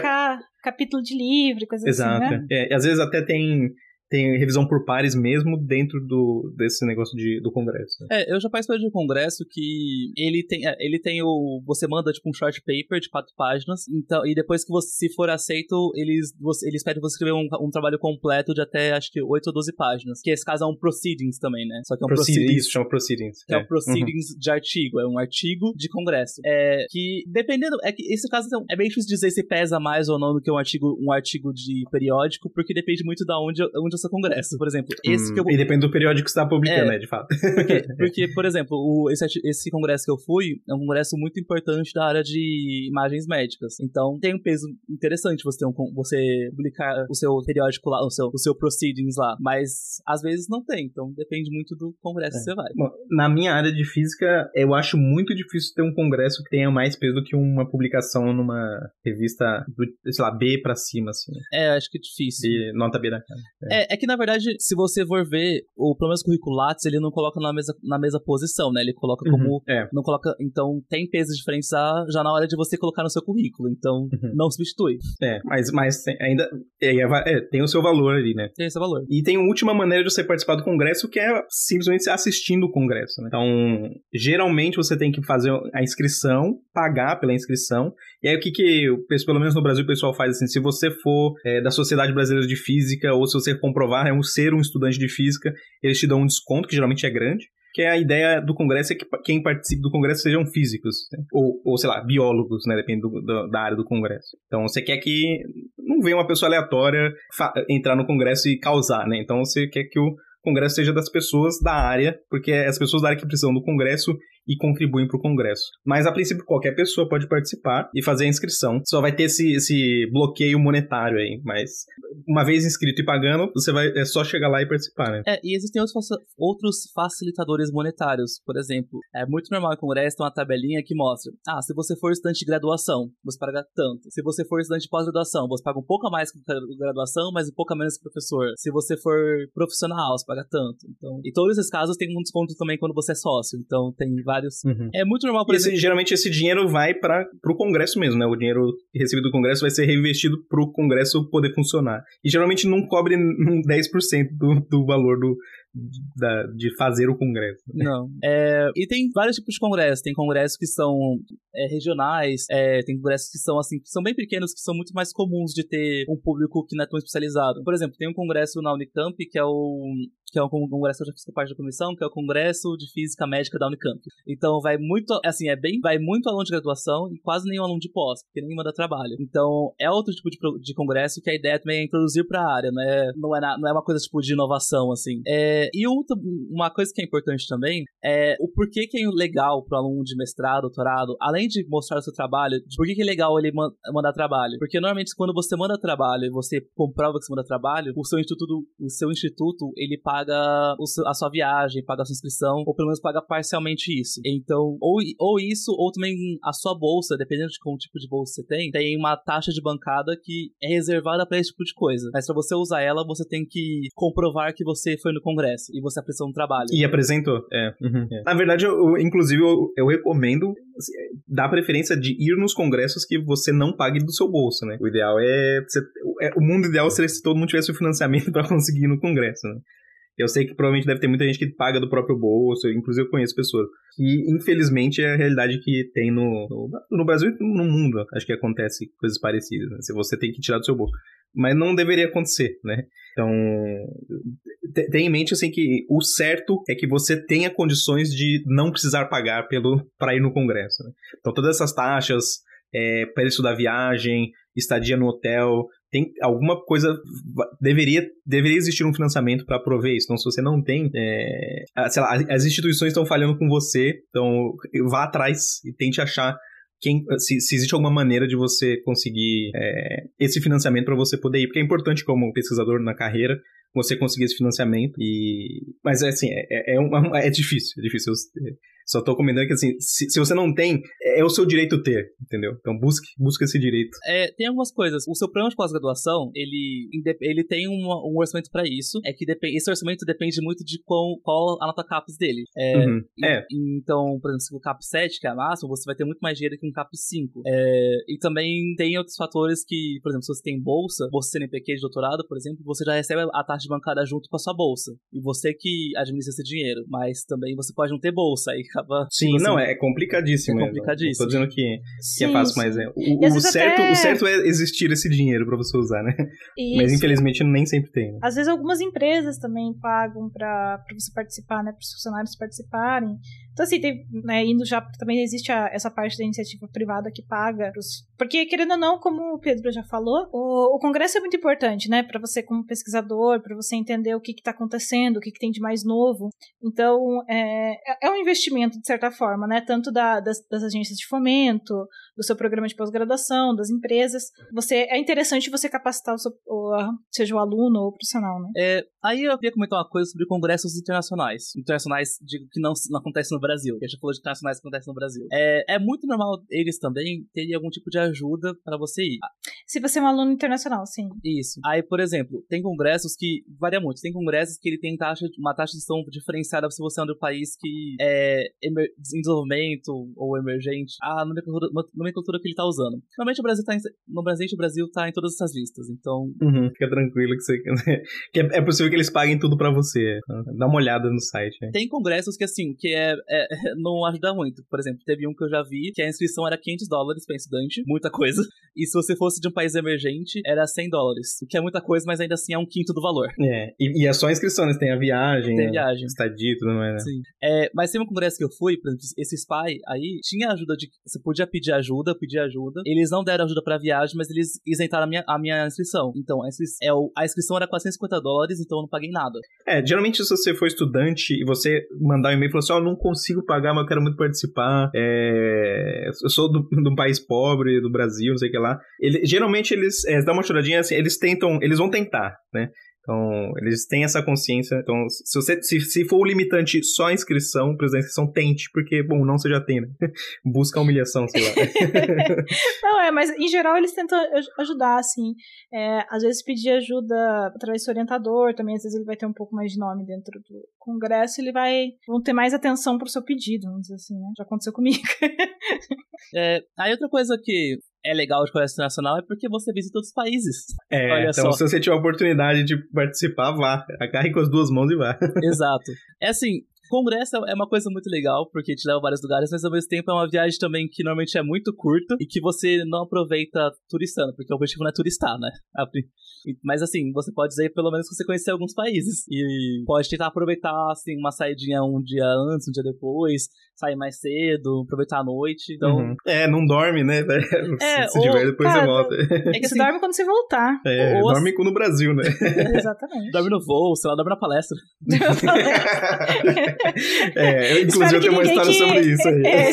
capítulo de livro, coisa Exato. assim, né? É, às vezes até tem tem revisão por pares mesmo dentro do, desse negócio de, do congresso. É, eu já participei de um congresso que ele tem, é, ele tem o. Você manda tipo um short paper de quatro páginas, então, e depois que você se for aceito, eles, você, eles pedem você escrever um, um trabalho completo de até acho que 8 ou 12 páginas. Que esse caso é um proceedings também, né? Só que é um proceedings. proceedings isso, chama proceedings. Que é, é um proceedings uhum. de artigo, é um artigo de congresso. É que, dependendo, é que esse caso é bem difícil dizer se pesa mais ou não do que um artigo, um artigo de periódico, porque depende muito da onde, onde é o seu congresso. Por exemplo, esse hum, que eu. E depende do periódico que você está publicando, é, né, de fato. Porque, porque por exemplo, o, esse, esse congresso que eu fui é um congresso muito importante da área de imagens médicas. Então tem um peso interessante você ter um, você publicar o seu periódico lá, o seu, o seu proceedings lá. Mas às vezes não tem, então depende muito do congresso é. que você vai. Bom, na minha área de física, eu acho muito difícil ter um congresso que tenha mais peso do que uma publicação numa revista do, sei lá, B pra cima, assim. É, acho que é difícil. E nota B na cara. É. é, é que na verdade se você for ver, o pelo menos curriculates, ele não coloca na mesma, na mesma posição, né? Ele coloca como. Uhum, é. Não coloca. Então, tem pesos diferentes já, já na hora de você colocar no seu currículo. Então, uhum. não substitui. É, mas, mas tem, ainda. É, é, tem o seu valor ali, né? Tem o seu valor. E tem uma última maneira de você participar do congresso, que é simplesmente assistindo o congresso. Né? Então, geralmente você tem que fazer a inscrição, pagar pela inscrição. E aí, o que que, pelo menos no Brasil, o pessoal faz assim: se você for é, da Sociedade Brasileira de Física, ou se você comprovar, é um ser um estudante de física, eles te dão um desconto, que geralmente é grande. Que é a ideia do congresso é que quem participe do congresso sejam físicos, né? ou, ou, sei lá, biólogos, né? Depende do, do, da área do congresso. Então você quer que não venha uma pessoa aleatória entrar no congresso e causar, né? Então você quer que o congresso seja das pessoas da área, porque é as pessoas da área que precisam do congresso e contribuem para o Congresso. Mas, a princípio, qualquer pessoa pode participar e fazer a inscrição. Só vai ter esse, esse bloqueio monetário aí, mas uma vez inscrito e pagando, você vai é só chegar lá e participar, né? É, e existem outros, outros facilitadores monetários. Por exemplo, é muito normal em Congresso ter uma tabelinha que mostra: ah, se você for estudante de graduação, você paga tanto. Se você for estudante de pós-graduação, você paga um pouco a mais que graduação, mas um pouco a menos que professor. Se você for profissional, você paga tanto. Então, e todos esses casos tem um desconto também quando você é sócio. Então, tem vários vários. Uhum. É muito normal, por esse, geralmente esse dinheiro vai para o Congresso mesmo, né? O dinheiro recebido do Congresso vai ser reinvestido para o Congresso poder funcionar. E geralmente não cobre 10% do, do valor do, da, de fazer o congresso. Né? Não. É, e tem vários tipos de congressos. Tem congressos que são é, regionais, é, tem congressos que são assim, que são bem pequenos, que são muito mais comuns de ter um público que não é tão especializado. Por exemplo, tem um congresso na Unicamp que é o que é um congresso que eu já fiz parte da comissão, que é o Congresso de Física Médica da Unicamp. Então vai muito, assim, é bem, vai muito aluno de graduação e quase nenhum aluno de pós, porque nem manda trabalho. Então é outro tipo de, de congresso que a ideia também é introduzir para a área, não é, não é, na, não é uma coisa tipo de inovação, assim. É, e outra, uma coisa que é importante também é o porquê que é legal para aluno de mestrado, doutorado, além de mostrar o seu trabalho, de por que, é legal ele mandar trabalho. Porque normalmente quando você manda trabalho e você comprova que você manda trabalho, o seu instituto, o seu instituto, ele paga paga a sua viagem, paga a sua inscrição, ou pelo menos paga parcialmente isso. Então, ou, ou isso, ou também a sua bolsa, dependendo de qual tipo de bolsa você tem, tem uma taxa de bancada que é reservada para esse tipo de coisa. Mas para você usar ela, você tem que comprovar que você foi no congresso e você apresentou um trabalho. E apresentou, é. Uhum. é. Na verdade, eu, inclusive, eu, eu recomendo assim, dar preferência de ir nos congressos que você não pague do seu bolso, né? O ideal é, você, é o mundo ideal seria se todo mundo tivesse o financiamento para conseguir ir no congresso, né? Eu sei que provavelmente deve ter muita gente que paga do próprio bolso, inclusive eu conheço pessoas. E infelizmente é a realidade que tem no, no, no Brasil e no mundo. Acho que acontece coisas parecidas, né? Se você tem que tirar do seu bolso. Mas não deveria acontecer, né? Então, tenha em mente assim que o certo é que você tenha condições de não precisar pagar pelo para ir no congresso. Né? Então, todas essas taxas, é, preço da viagem, estadia no hotel, tem alguma coisa deveria deveria existir um financiamento para prover isso. Então, se você não tem, é, sei lá, as instituições estão falhando com você, então vá atrás e tente achar quem, se, se, existe alguma maneira de você conseguir é, esse financiamento para você poder ir, porque é importante como pesquisador na carreira você conseguir esse financiamento e mas é assim é, é, é, é difícil é difícil só tô comentando que, assim, se, se você não tem, é o seu direito ter, entendeu? Então busque, busque esse direito. É, tem algumas coisas. O seu programa de pós-graduação, ele, ele tem um, um orçamento para isso. É que esse orçamento depende muito de qual, qual a nota CAPES dele. É, uhum. é. Então, por exemplo, se o CAP 7, que é a máxima, você vai ter muito mais dinheiro que um CAP 5. É, e também tem outros fatores que, por exemplo, se você tem bolsa, você CNPq de doutorado, por exemplo, você já recebe a taxa de bancada junto com a sua bolsa. E você que administra esse dinheiro. Mas também você pode não ter bolsa. Aí acaba. Sim, tipo não, assim, é complicadíssimo. É complicadíssimo. Tô dizendo que, que é fácil, sim. mas é. O, o certo, até... o certo é existir esse dinheiro para você usar, né? Isso. Mas infelizmente nem sempre tem. Né? Às vezes algumas empresas também pagam para você participar, né? Para os funcionários participarem. Então, assim, tem, né, indo já, também existe a, essa parte da iniciativa privada que paga. Porque, querendo ou não, como o Pedro já falou, o, o Congresso é muito importante, né? Para você, como pesquisador, para você entender o que está acontecendo, o que, que, tem de mais novo. Então, é, é, é um investimento, de certa forma, né? Tanto da, das, das agências de fomento, do seu programa de pós-graduação, das empresas. Você É interessante você capacitar o seu, seja o aluno ou o profissional, né? É, aí eu queria comentar uma coisa sobre congressos internacionais. Internacionais, digo que não, não acontecem no Brasil, que a gente falou de internacionais que acontecem no Brasil. É, é muito normal eles também terem algum tipo de ajuda para você ir. Se você é um aluno internacional, sim. Isso. Aí, por exemplo, tem congressos que varia muito. Tem congressos que ele tem taxa, uma taxa de gestão diferenciada se você é um país que é em desenvolvimento ou emergente. A nomenclatura, nomenclatura que ele tá usando. Normalmente o Brasil tá em, no Brasil, o Brasil tá em todas essas listas, então... Uhum, fica tranquilo que você... que é, é possível que eles paguem tudo para você. Dá uma olhada no site. Né? Tem congressos que, assim, que é, é, não ajuda muito. Por exemplo, teve um que eu já vi que a inscrição era 500 dólares para estudante, muita coisa. E se você fosse de um país emergente, era 100 dólares. O que é muita coisa, mas ainda assim é um quinto do valor. É, e, e é só a inscrição, né? Tem a viagem, tem a viagem. estadia e tudo mais, né? Sim. É, mas tem um congresso que eu fui, por exemplo, esse SPY aí, tinha ajuda de... Você podia pedir ajuda, pedir ajuda. Eles não deram ajuda pra viagem, mas eles isentaram a minha, a minha inscrição. Então, a, inscrição, é, a inscrição era 450 dólares, então eu não paguei nada. É, geralmente se você for estudante e você mandar um e-mail e falar assim, ó, oh, não consigo pagar, mas eu quero muito participar, é... eu sou de um país pobre, do Brasil, não sei o que lá. Ele, geralmente eles, é, dá uma choradinha assim, eles tentam, eles vão tentar, né? Então, eles têm essa consciência. Então, se, você, se, se for o limitante só a inscrição, por exemplo, inscrição, tente, porque, bom, não você já tem, né? Busca a humilhação, sei lá. não, é, mas em geral eles tentam ajudar, assim. É, às vezes pedir ajuda através do orientador, também às vezes ele vai ter um pouco mais de nome dentro do congresso, ele vai vão ter mais atenção pro seu pedido, vamos dizer assim, né? Já aconteceu comigo. é, aí outra coisa que é legal de colégio internacional é porque você visita outros países. É, Olha então só. se você tiver a oportunidade de participar, vá. Agarre com as duas mãos e vá. Exato. É assim, Congresso é uma coisa muito legal, porque te leva a vários lugares, mas ao mesmo tempo é uma viagem também que normalmente é muito curta e que você não aproveita turistando, porque o objetivo não é turistar, né? Mas assim, você pode dizer pelo menos que você conhecer alguns países. E pode tentar aproveitar, assim, uma saidinha um dia antes, um dia depois, sair mais cedo, aproveitar a noite. Então... Uhum. É, não dorme, né? É, se tiver, depois cara, você volta. É que você dorme quando você voltar. É, ou dorme assim... no Brasil, né? Exatamente. dorme no voo, sei lá, dorme na palestra. é, inclusive eu tenho uma história que... sobre isso aí. É,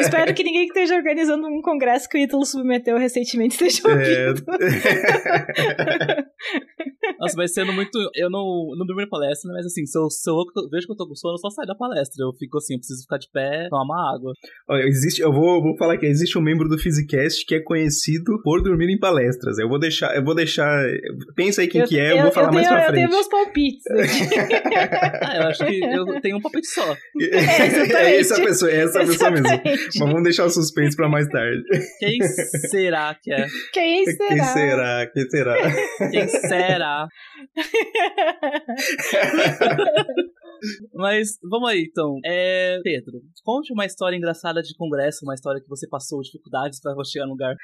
espero que ninguém que esteja organizando um congresso que o Ítalo submeteu recentemente esteja é. ouvindo. É... Nossa, vai sendo muito. Eu não, não durmo na palestra, mas assim, se eu, se eu vejo que eu tô com sono, eu só saio da palestra. Eu fico assim, eu preciso ficar de pé, tomar água. Olha, existe, eu vou, vou falar que existe um membro do Physicast que é conhecido por dormir em palestras. Eu vou deixar, eu vou deixar. Pensa aí quem eu, que é, eu, eu vou falar eu mais tenho, pra frente. Eu tenho meus palpites. ah, eu acho que eu tenho um palpite só. É, é essa pessoa, é essa pessoa mesmo. Mas vamos deixar o suspense pra mais tarde. Quem será que é? Quem será? Quem será? Quem será? Quem será? Mas vamos aí, então. É, Pedro, conte uma história engraçada de congresso, uma história que você passou dificuldades para chegar no lugar.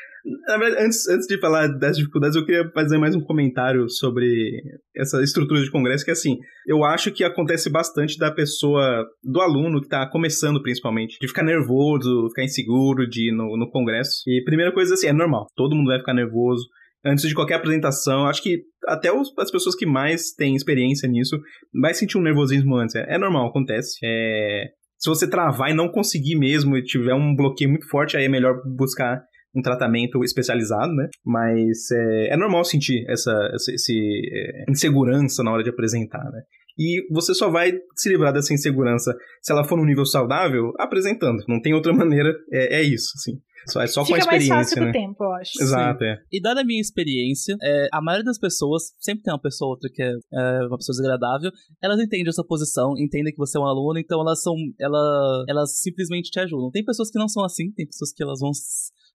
Na verdade, antes, antes de falar das dificuldades, eu queria fazer mais um comentário sobre essa estrutura de congresso, que assim, eu acho que acontece bastante da pessoa, do aluno que tá começando principalmente, de ficar nervoso, ficar inseguro de ir no, no congresso. E primeira coisa assim, é normal, todo mundo vai ficar nervoso antes de qualquer apresentação. Acho que até os, as pessoas que mais têm experiência nisso vai sentir um nervosismo antes. É, é normal, acontece. É, se você travar e não conseguir mesmo e tiver um bloqueio muito forte, aí é melhor buscar um tratamento especializado, né? Mas é, é normal sentir essa, essa esse, é, insegurança na hora de apresentar, né? E você só vai se livrar dessa insegurança se ela for num nível saudável, apresentando. Não tem outra maneira, é, é isso, assim. Só, é só Fica com a experiência, mais fácil né? com o tempo, eu acho. Exato, é. E dada a minha experiência, é, a maioria das pessoas, sempre tem uma pessoa ou outra que é, é, uma pessoa desagradável, elas entendem a sua posição, entendem que você é um aluno, então elas são. Ela, elas simplesmente te ajudam. Tem pessoas que não são assim, tem pessoas que elas vão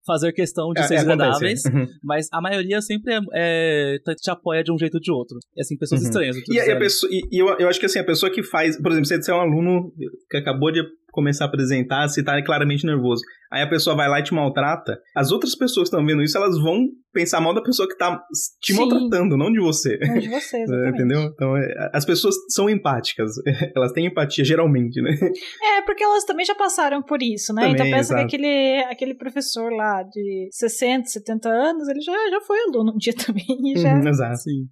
fazer questão de É, ser é, desagradáveis, acontece. mas a maioria sempre é, é, te- te apoia de um jeito ou de outro. E assim, pessoas Uhum. estranhas. E, a- e pessoa, e, e eu, eu acho que assim, a pessoa que faz, por exemplo, você é um aluno que acabou de começar a apresentar, você tá claramente nervoso. Aí a pessoa vai lá e te maltrata. As outras pessoas que estão vendo isso, elas vão pensar mal da pessoa que tá te Sim. maltratando, não de você. Não de você, É, exatamente. Entendeu? Então, é, as pessoas são empáticas. Elas têm empatia, geralmente, né? É, porque elas também já passaram por isso, né? Também, então pensa exato. que aquele, aquele professor lá de 60, 70 anos, ele já, já foi aluno um dia também. Já... Uhum, exato. Sim.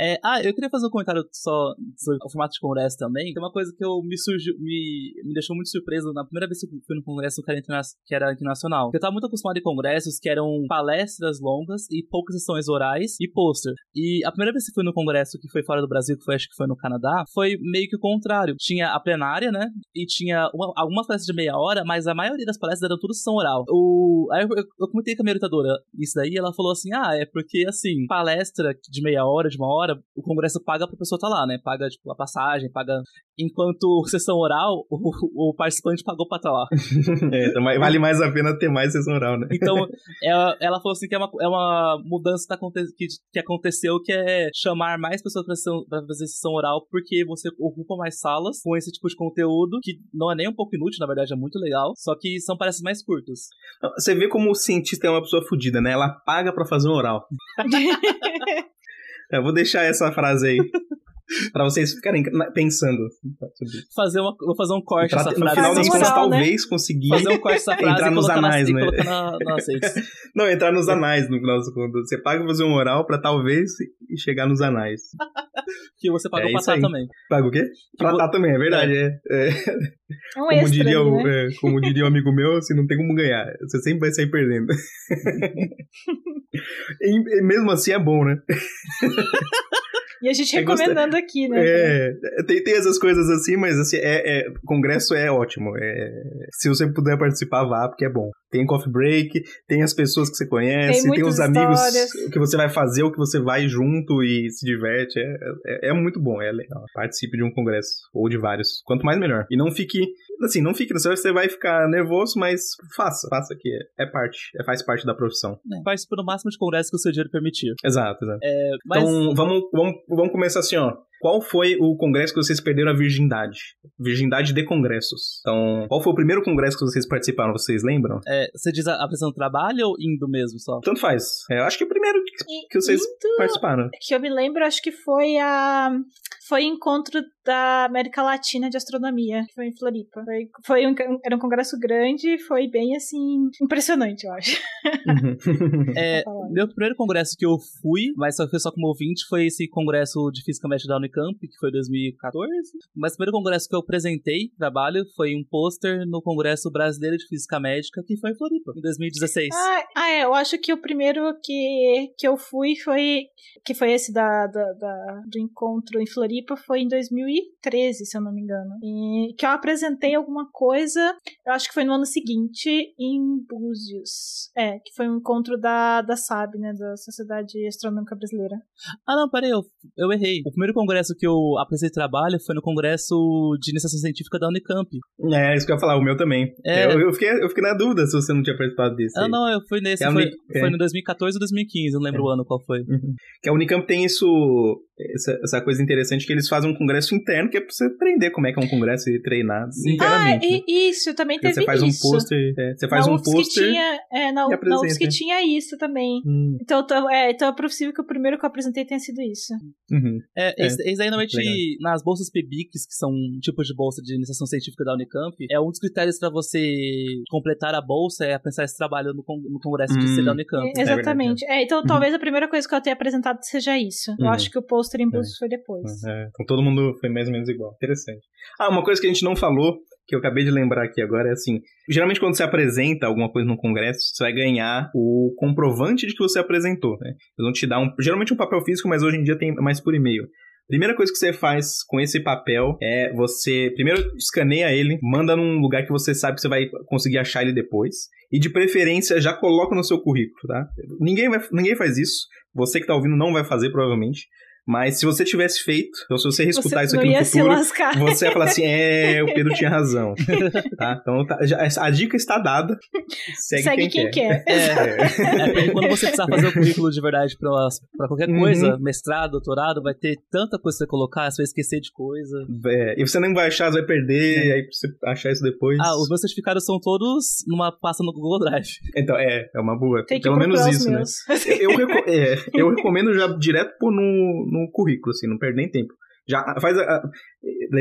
É, ah, eu queria fazer um comentário só sobre o formato de congresso também. Tem uma coisa que eu me, surgiu, me, me deixou muito surpreso na primeira vez que eu fui no congresso que era, interna que era internacional. Eu tava muito acostumado em congressos que eram palestras longas e poucas sessões orais e pôster. E a primeira vez que fui no congresso que foi fora do Brasil, que foi acho que foi no Canadá, foi meio que o contrário. Tinha a plenária, né? E tinha uma, algumas palestras de meia hora, mas a maioria das palestras eram tudo sessão oral. O, aí eu, eu, eu comentei com a minha orientadora isso daí, ela falou assim: ah, é porque assim, palestra de meia hora, de uma hora, o congresso paga pra pessoa estar lá, né? Paga, tipo, a passagem, paga. Enquanto sessão oral, o, o participante pagou pra estar lá. É, então vale mais a pena ter mais sessão oral, né? Então, ela, ela falou assim que é uma, é uma mudança que, tá aconte- que, que aconteceu, que é chamar mais pessoas pra, sessão, pra fazer sessão oral, porque você ocupa mais salas com esse tipo de conteúdo, que não é nem um pouco inútil, na verdade, é muito legal, só que são palestras mais curtas. Você vê como o cientista é uma pessoa fodida, né? Ela paga pra fazer um oral. Eu vou deixar essa frase aí. pra vocês ficarem na- pensando. Fazer uma, vou fazer um corte Pra- dessa no frase. final das Faz contas, oral, né? talvez conseguir Fazer um corte dessa frase entrar nos anais, na, né? na, redes. Não, entrar nos anais, no final das contas. Você paga pra fazer um oral pra talvez chegar nos anais. Que você pagou É aí. também. Paga o quê? Pra vo- tá também, é verdade. É. É. Um Como, extra diria o, né? é, como diria um amigo meu, assim, não tem como ganhar. Você sempre vai sair perdendo. e mesmo assim é bom, né? E a gente recomendando aqui, né? É, tem, tem essas coisas assim, mas assim, é, é- congresso é ótimo. É, se você puder participar, vá, porque é bom. Tem coffee break, tem as pessoas que você conhece, Tem tem, os amigos histórias. que você vai fazer, o que você vai junto e se diverte. É, é, é muito bom, é legal. Participe de um congresso, ou de vários. Quanto mais, melhor. E não fique, assim, não fique, você vai ficar nervoso, mas faça, faça que é, é parte, é, faz parte da profissão. Participe no máximo de congresso que o seu dinheiro permitir. Exato, exato. Mas Então, vamos, vamos, vamos começar assim, ó. Qual foi o congresso que vocês perderam a virgindade? Virgindade de congressos. Então, qual foi o primeiro congresso que vocês participaram? Vocês lembram? é, você diz a apresentação do trabalho ou indo mesmo só? Tanto faz. É, eu acho que o primeiro que, que vocês indo- participaram. que eu me lembro, acho que foi a foi o encontro da América Latina de Astronomia, que foi em Floripa. Foi, foi um, era um congresso grande, foi bem assim impressionante, eu acho. É, Tá falando. meu primeiro congresso que eu fui, mas só foi só como ouvinte, foi esse congresso de Física Médica da Unicamp, que foi 2014. Mas o primeiro congresso que eu apresentei trabalho foi um pôster no Congresso Brasileiro de Física Médica, que foi em Floripa, em 2016. Ah, ah, é, eu acho que o primeiro que, que eu fui foi que foi esse da, da, da- do encontro em Floripa foi em 2013, se eu não me engano. E que eu apresentei alguma coisa, eu acho que foi no ano seguinte em Búzios. É, que foi um encontro da, da SAB, né, da Sociedade Astronômica Brasileira. Ah, não, peraí, eu, eu errei. O primeiro congresso que eu apresentei trabalho foi no Congresso de Iniciação Científica da Unicamp. É, isso que eu ia falar, o meu também. É. Eu, eu fiquei, eu fiquei na dúvida se você não tinha participado desse. Ah, aí. não, eu fui nesse, É foi, foi é. no 2014 ou 2015, não lembro o ano qual foi. Uhum. Que a Unicamp tem isso, essa, essa coisa interessante que eles fazem um congresso interno que é pra você aprender como é que é um congresso e treinar Ah, internamente. né? e, isso, também teve Você faz um isso. pôster, é, você faz na um pôster. Tinha, é, na, na. UFSC tinha isso também. Hum, Então, então, é, então é possível que o primeiro que eu apresentei tenha sido isso. uhum. É, É, esse, esse aí, normalmente, legal. nas bolsas PBICs, que são tipos de bolsa de iniciação científica da Unicamp, é um dos critérios pra você completar a bolsa é pensar esse trabalho no, con- no congresso de Hum. ser da Unicamp. É, exatamente. É, então, Uhum. talvez a primeira coisa que eu tenha apresentado seja isso. Eu Uhum. acho que o pôster em Búzios foi depois. É, então todo mundo foi mais ou menos igual. Interessante. Ah, uma coisa que a gente não falou, que eu acabei de lembrar aqui agora, é assim: geralmente quando você apresenta alguma coisa no congresso, você vai ganhar o comprovante de que você apresentou. Né? Eles vão te dar um, geralmente um papel físico, mas hoje em dia tem mais por e-mail. Primeira coisa que você faz com esse papel é você primeiro escaneia ele, manda num lugar que você sabe que você vai conseguir achar ele depois. E de preferência já coloca no seu currículo, tá? Ninguém, vai, ninguém faz isso. Você que tá ouvindo não vai fazer, provavelmente. Mas se você tivesse feito, ou se você escutar isso aqui ia no se futuro, lascar. você ia falar assim, é, o Pedro tinha razão. tá? Então tá- já- a dica está dada. Segue, Segue quem, quem quer. quer. É, é quando você precisar fazer o currículo de verdade pra, pra qualquer Uhum. coisa, mestrado, doutorado, vai ter tanta coisa pra você colocar, você vai esquecer de coisa. É, e você não vai achar, você vai perder, aí pra você achar isso depois. Ah, os meus certificados são todos numa pasta no Google Drive. Então, é, é uma boa. Tem que Pelo menos isso, né? Eu, é, eu recomendo já direto pôr no, no currículo, assim, não perde nem tempo. Já faz a-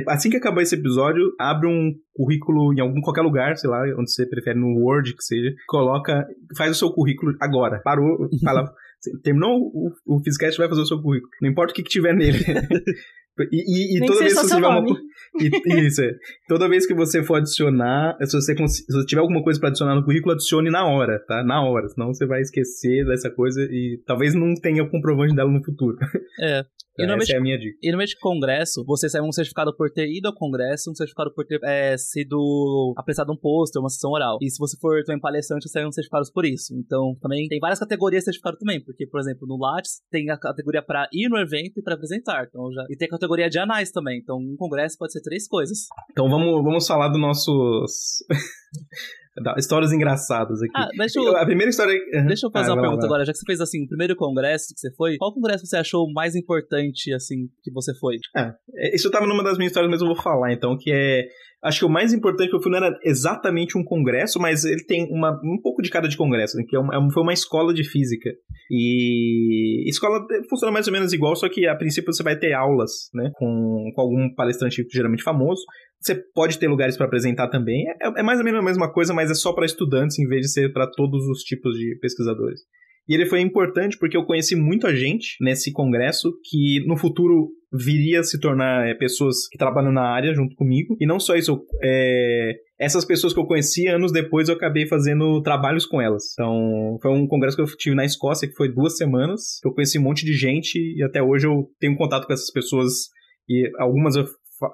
assim que acabar esse episódio, abre um currículo em algum qualquer lugar, sei lá, onde você prefere no Word que seja, coloca, faz o seu currículo agora. Parou, fala, terminou o, o Physicast, vai fazer o seu currículo. Não importa o que, que tiver nele. E, e- e toda vez que você tiver uma nome. e- isso, é. Toda vez que você for adicionar, se você, cons- se você tiver alguma coisa pra adicionar no currículo, adicione na hora, tá? Na hora, senão você vai esquecer dessa coisa e talvez não tenha o comprovante dela no futuro. É. E Essa normalmente, é a minha dica. e normalmente congresso, você recebe um certificado por ter ido ao congresso, um certificado por ter é, sido apresentado um pôster, uma sessão oral. E se você for também palestrante, você recebe um certificado por isso. Então, também tem várias categorias de certificado também, porque, por exemplo, no Lattes tem a categoria pra ir no evento e pra apresentar. Então, já... E tem a categoria de anais também. Então, um congresso pode ser três coisas. Então vamos, vamos falar dos nossos. histórias engraçadas aqui. Ah, deixa eu, A primeira história. deixa eu fazer Ah, uma pergunta lá. agora. Já que você fez, assim, o primeiro congresso que você foi, qual congresso você achou mais importante, assim, que você foi? É, Isso tava numa das minhas histórias, mas eu vou falar então, que é. Acho que o mais importante que eu fui não era exatamente um congresso, mas ele tem uma, um pouco de cara de congresso, né, que é é foi uma escola de física. E escola funciona mais ou menos igual, só que a princípio você vai ter aulas, né, com, com algum palestrante geralmente famoso. Você pode ter lugares para apresentar também. É, é mais ou menos a mesma coisa, mas é só para estudantes em vez de ser para todos os tipos de pesquisadores. E ele foi importante porque eu conheci muita gente nesse congresso que no futuro viria a se tornar é, pessoas que trabalham na área junto comigo. E não só isso, é, essas pessoas que eu conheci, anos depois eu acabei fazendo trabalhos com elas. Então, foi um congresso que eu tive na Escócia, que foi duas semanas. Eu conheci um monte de gente e até hoje eu tenho contato com essas pessoas. E algumas eu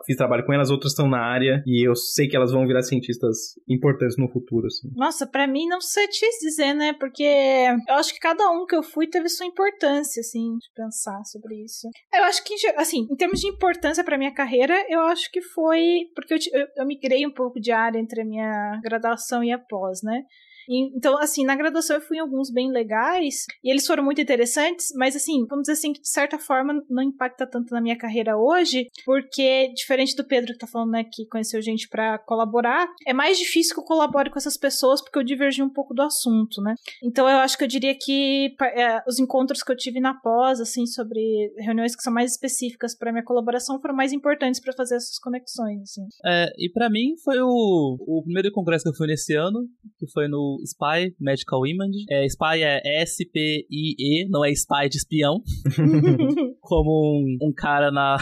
fiz trabalho com elas, outras estão na área. E eu sei que elas vão virar cientistas importantes no futuro, assim. Nossa, pra mim não sei te dizer, né? Porque eu acho que cada um que eu fui teve sua importância, assim, de pensar sobre isso. Eu acho que, assim, em termos de importância pra minha carreira, eu acho que foi. Porque eu, eu, eu migrei um pouco de área entre a minha graduação e a pós, né? Então, assim, na graduação eu fui em alguns bem legais e eles foram muito interessantes, mas, assim, vamos dizer assim, que de certa forma não impacta tanto na minha carreira hoje, porque, diferente do Pedro que tá falando, né, que conheceu gente pra colaborar, é mais difícil que eu colabore com essas pessoas porque eu divergi um pouco do assunto, né? Então, eu acho que eu diria que é, os encontros que eu tive na pós, assim, sobre reuniões que são mais específicas pra minha colaboração foram mais importantes pra fazer essas conexões, assim. É, e pra mim foi o, o primeiro congresso que eu fui nesse ano, que foi no SPY Medical Image. É, SPY é S-P-I-E, não é SPY de espião, como um, um cara na,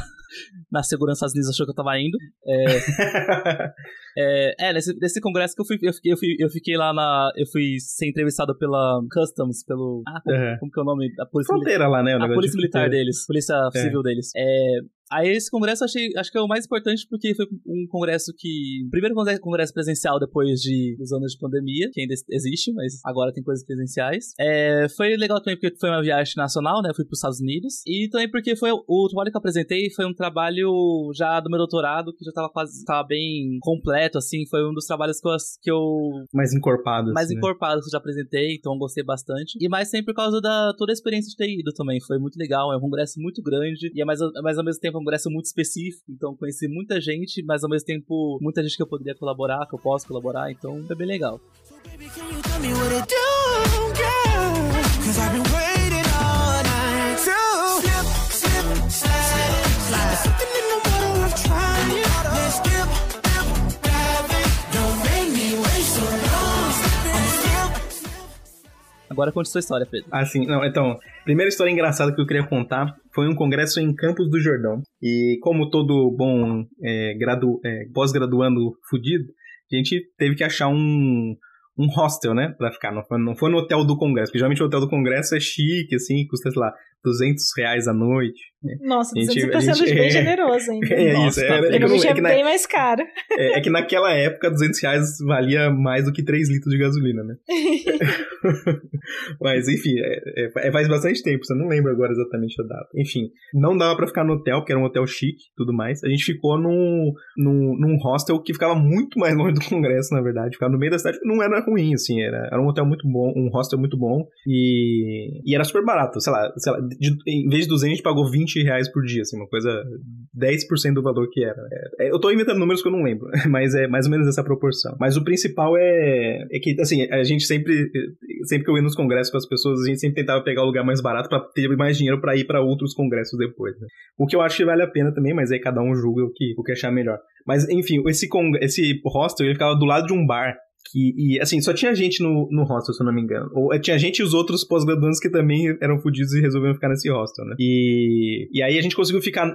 na segurança das Unidos achou que eu tava indo. É, é, é, nesse, nesse congresso que eu fui, eu fiquei, eu, fui, eu fiquei lá na. Eu fui ser entrevistado pela Customs, pelo. Ah, como, Uhum. como que é o nome? Da Polícia Militar. Fronteira lá, né? A polícia militar deles, polícia É. civil deles. É, aí esse congresso eu achei, acho que é o mais importante porque foi um congresso que. Primeiro congresso- presencial depois de, dos anos de pandemia, que ainda existe, mas agora tem coisas presenciais. É, foi legal também porque foi uma viagem nacional, né? Eu fui para os Estados Unidos. E também porque foi o trabalho que eu apresentei foi um trabalho já do meu doutorado, que já tava quase tava bem completo, assim. Foi um dos trabalhos que eu, que eu Mais encorpado. mais assim, né? encorpado que eu já apresentei, então eu gostei bastante. E mais sempre por causa da toda a experiência de ter ido também. Foi muito legal, é um congresso muito grande, e é mais, mas ao mesmo tempo congresso muito específico, então conheci muita gente, mas ao mesmo tempo muita gente que eu poderia colaborar, que eu posso colaborar, então foi bem legal. Agora conte sua história, Pedro. Ah, sim. Não, então, primeira história engraçada que eu queria contar foi um congresso em Campos do Jordão. E como todo bom é, é, pós-graduando fudido, a gente teve que achar um, um hostel, né, pra ficar. Não foi, não foi no hotel do congresso, porque geralmente o hotel do congresso é chique, assim, custa, sei lá, 200 reais a noite. Né? Nossa, 200 gente, tá sendo bem generoso ainda. É Nossa, isso, é, é, é, que, é, que na, bem mais caro. É, é, que naquela época 200 reais valia mais do que 3 litros de gasolina, né? Mas enfim, é, é, é, faz bastante tempo, você não lembra agora exatamente a data. Enfim, não dava pra ficar no hotel, porque era um hotel chique e tudo mais. A gente ficou num, num, num hostel que ficava muito mais longe do congresso, na verdade. Ficava no meio da cidade, não era ruim, assim, era, era um hotel muito bom, um hostel muito bom e, e era super barato, sei lá, sei lá de, em vez de 200, a gente pagou 20 reais por dia, assim, uma coisa 10% do valor que era. É, eu tô inventando números que eu não lembro, mas é mais ou menos essa proporção. Mas o principal é, é que, assim, a gente sempre, sempre que eu ia nos congressos com as pessoas, a gente sempre tentava pegar o lugar mais barato para ter mais dinheiro para ir para outros congressos depois, né? O que eu acho que vale a pena também, mas aí cada um julga o que, o que achar melhor. Mas, enfim, esse, esse hostel, ele ficava do lado de um bar que, e, assim, só tinha gente no, no hostel, se eu não me engano. Ou eh, tinha gente e os outros pós-graduandos que também eram fodidos e resolveram ficar nesse hostel, né? E, e aí a gente conseguiu ficar.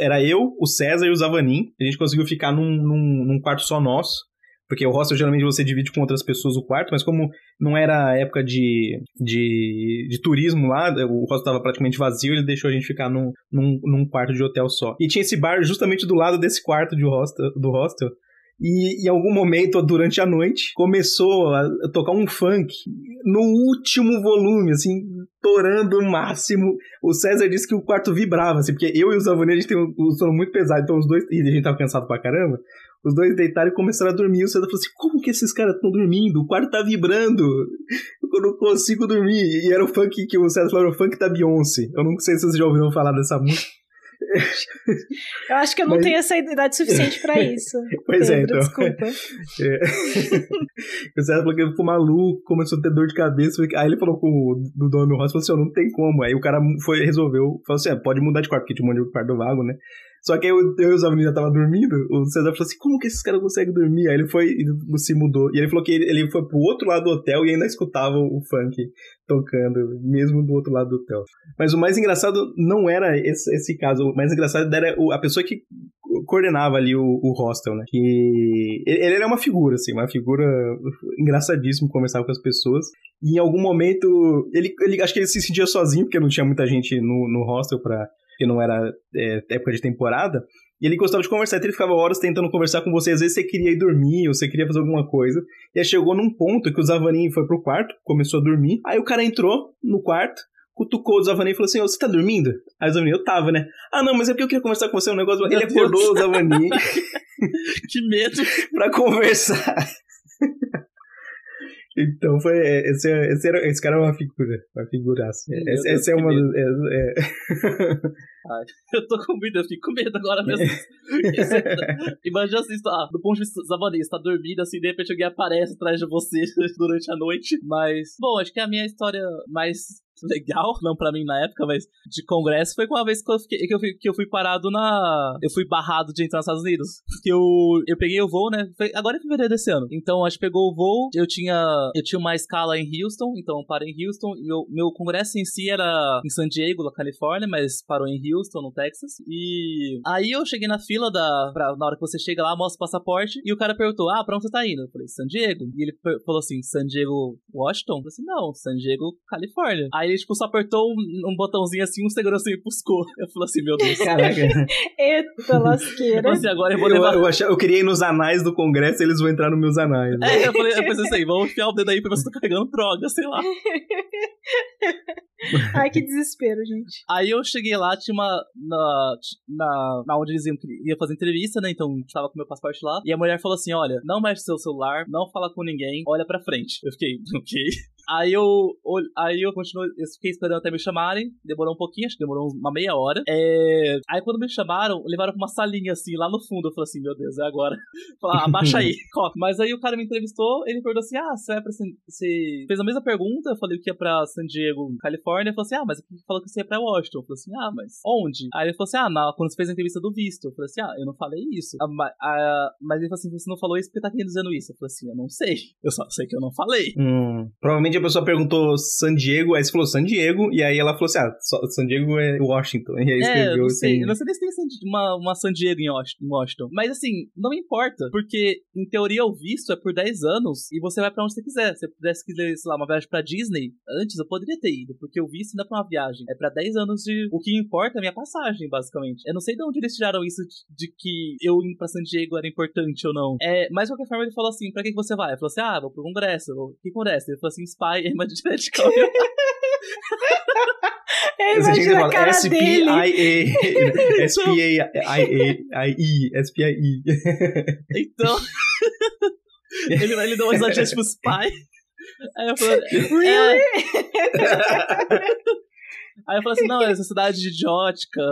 Era eu, o César e o Zavanin. A gente conseguiu ficar num, num, num quarto só nosso. Porque o hostel geralmente você divide com outras pessoas o quarto, mas como não era época de, de, de turismo lá, o hostel estava praticamente vazio, ele deixou a gente ficar num, num, num, quarto de hotel só. E tinha esse bar justamente do lado desse quarto de hostel, do hostel. E em algum momento, durante a noite, começou a tocar um funk no último volume, assim, torando o máximo. O César disse que o quarto vibrava, assim, porque eu e o Zavani, a gente tem um sono muito pesado, então os dois. E a gente tava cansado pra caramba. Os dois deitaram e começaram a dormir. O César falou assim: como que esses caras estão dormindo? O quarto tá vibrando. Eu não consigo dormir. E era o funk que o César falou: era o funk da Beyoncé. Eu não sei se vocês já ouviram falar dessa música. Eu acho que eu não Mas... tenho essa idade suficiente para isso. Pois Pedro, é, então. Desculpa. É. o César falou que ele ficou maluco, começou a ter dor de cabeça. Aí ele falou com o do dono do hostel, falou assim: não tem como. Aí o cara foi, resolveu, falou assim: é, pode mudar de quarto, porque tinha um monte de quarto vago, né? Só que aí eu, eu e os alunos já tava dormindo, o César falou assim, como que esses caras conseguem dormir? Aí ele foi e se mudou. E ele falou que ele, ele foi pro outro lado do hotel e ainda escutava o funk tocando, mesmo do outro lado do hotel. Mas o mais engraçado não era esse, esse caso, o mais engraçado era a pessoa que coordenava ali o, o hostel, né? Que ele, era uma figura, assim, uma figura engraçadíssima, conversava com as pessoas. E em algum momento, ele, ele acho que ele se sentia sozinho, porque não tinha muita gente no, no hostel pra que não era é, época de temporada, e ele gostava de conversar, então ele ficava horas tentando conversar com você, às vezes você queria ir dormir, ou você queria fazer alguma coisa, e aí chegou num ponto que o Zavanin foi pro quarto, começou a dormir, aí o cara entrou no quarto, cutucou o Zavanin e falou assim, você tá dormindo? Aí o Zavanin, eu tava, né? Ah, não, mas é porque eu queria conversar com você um negócio... Meu ele Deus. acordou o Zavanin... que medo! pra conversar. Então foi. Esse, esse, era, esse cara é uma figura. Uma figuraça. Essa, essa é uma. É, é... Ai, eu tô com medo, eu fico com medo agora mesmo. Imagina assim, tá, do ponto de vista você tá dormindo assim, de repente alguém aparece atrás de você durante a noite. Mas, bom, acho que a minha história mais legal, não para mim na época, mas de congresso, foi uma vez que eu, fiquei, que eu, fui, que eu fui parado na. Eu fui barrado de entrar nos Estados Unidos. Que eu, eu peguei o voo, né? Foi, agora é fevereiro desse ano. Então a gente pegou o voo, eu tinha, eu tinha uma escala em Houston, então parei em Houston. Meu, meu congresso em si era em San Diego, na Califórnia, mas parou em Houston, no Texas. E aí eu cheguei na fila da. Pra, na hora que você chega lá, mostra o passaporte, e o cara perguntou: Ah, pra onde você tá indo? Eu falei, San Diego. E ele falou assim: San Diego, Washington? Eu falei assim: Não, San Diego, Califórnia. Aí ele, tipo, só apertou um, um botãozinho assim, um segurança me buscou. Eu falei assim, meu Deus. Caraca. Eita lasqueira. Assim, agora eu vou levar... Eu, eu, achei, eu queria ir nos anais do congresso e eles vão entrar nos meus anais. Né? É, eu, falei, eu pensei assim, vamos enfiar o dedo aí pra ver se eu tô carregando droga, sei lá. Ai, que desespero, gente. Aí eu cheguei lá, tinha uma. Na, na, na onde eles iam, iam fazer entrevista, né? Então tava com meu passaporte lá. E a mulher falou assim: olha, não mexe seu celular, não fala com ninguém, olha pra frente. Eu fiquei, ok. Aí eu, aí eu continuo, eu fiquei esperando até me chamarem, demorou um pouquinho, acho que demorou uma meia hora. É... Aí quando me chamaram, levaram pra uma salinha assim, lá no fundo. Eu falei assim, meu Deus, é agora. Falaram, abaixa aí, Mas aí o cara me entrevistou, ele perguntou assim: ah, você vai pra. Você fez a mesma pergunta, eu falei que ia pra San Diego, Califórnia. Ele falou assim: ah, mas aqui falou que você ia pra Washington. Eu falei assim: ah, mas onde? Aí ele falou assim: ah, na... quando você fez a entrevista do visto. Eu falei assim: ah, eu não falei isso. Ah, mas, ah, mas ele falou assim: você não falou isso porque tá querendo dizendo isso. Eu falei assim: eu não sei. Eu só sei que eu não falei. Hum, provavelmente a pessoa perguntou San Diego, aí você falou San Diego, e aí ela falou assim: ah, San Diego é Washington. E aí escreveu é, eu não sei, assim. Eu não sei se tem uma, uma San Diego em Washington. Mas assim, não importa, porque em teoria o visto é por 10 anos e você vai para onde você quiser. Se você pudesse quiser, sei lá, uma viagem pra Disney, antes eu poderia ter ido, porque o visto ainda é pra uma viagem. É para 10 anos de. O que importa é a minha passagem, basicamente. Eu não sei de onde eles tiraram isso de, de que eu ir pra San Diego era importante ou não. É, mas de qualquer forma ele falou assim: pra que, que você vai? Ele falou assim: ah, vou pro congresso. Que congresso? Ele falou assim: Spy Medical. Eu imagino a cara dele. S-P-A-I-E, S-P-I-E. Então, ele, ele deu uma risadinha tipo Spy. Aí eu falei, really? É... Aí eu falei assim, não, essa cidade idiótica.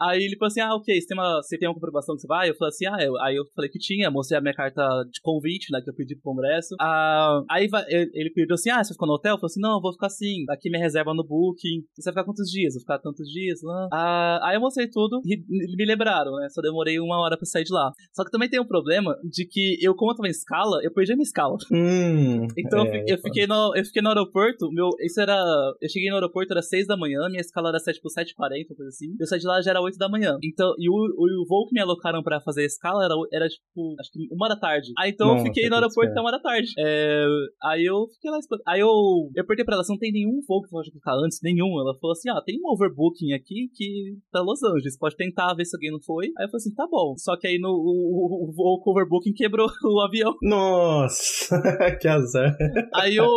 Aí ele falou assim, ah, ok, você tem uma, você tem uma comprovação que você vai? Eu falei assim, ah, eu, aí eu falei que tinha, mostrei a minha carta de convite, né, que eu pedi pro congresso. Ah, aí ele pediu assim, ah, você ficou no hotel? Eu falei assim, não, eu vou ficar assim, aqui minha reserva no booking. Você vai ficar quantos dias? Eu vou ficar tantos dias, né? Ah, aí eu mostrei tudo e me lembraram, né, só demorei uma hora pra sair de lá. Só que também tem um problema de que eu, como eu tava em escala, eu perdi a minha escala. Hum, então é, eu, fiquei no, eu fiquei no aeroporto, meu, isso era, eu cheguei no aeroporto, era 6 da manhã, minha escala era 7, tipo 7h40, coisa assim. Eu saí de lá já era 8 da manhã. Então, e o, o, o voo que me alocaram pra fazer a escala era, era tipo, acho que uma da tarde. Aí então Nossa, eu fiquei no aeroporto até uma da tarde. É, aí eu fiquei lá Aí eu, eu perguntei pra ela, não tem nenhum voo que pode ficar antes? Nenhum. Ela falou assim: ah, tem um overbooking aqui que tá Los Angeles. Pode tentar ver se alguém não foi. Aí eu falei assim: tá bom. Só que aí no, o, o, o voo com overbooking quebrou o avião. Nossa, que azar. Aí eu.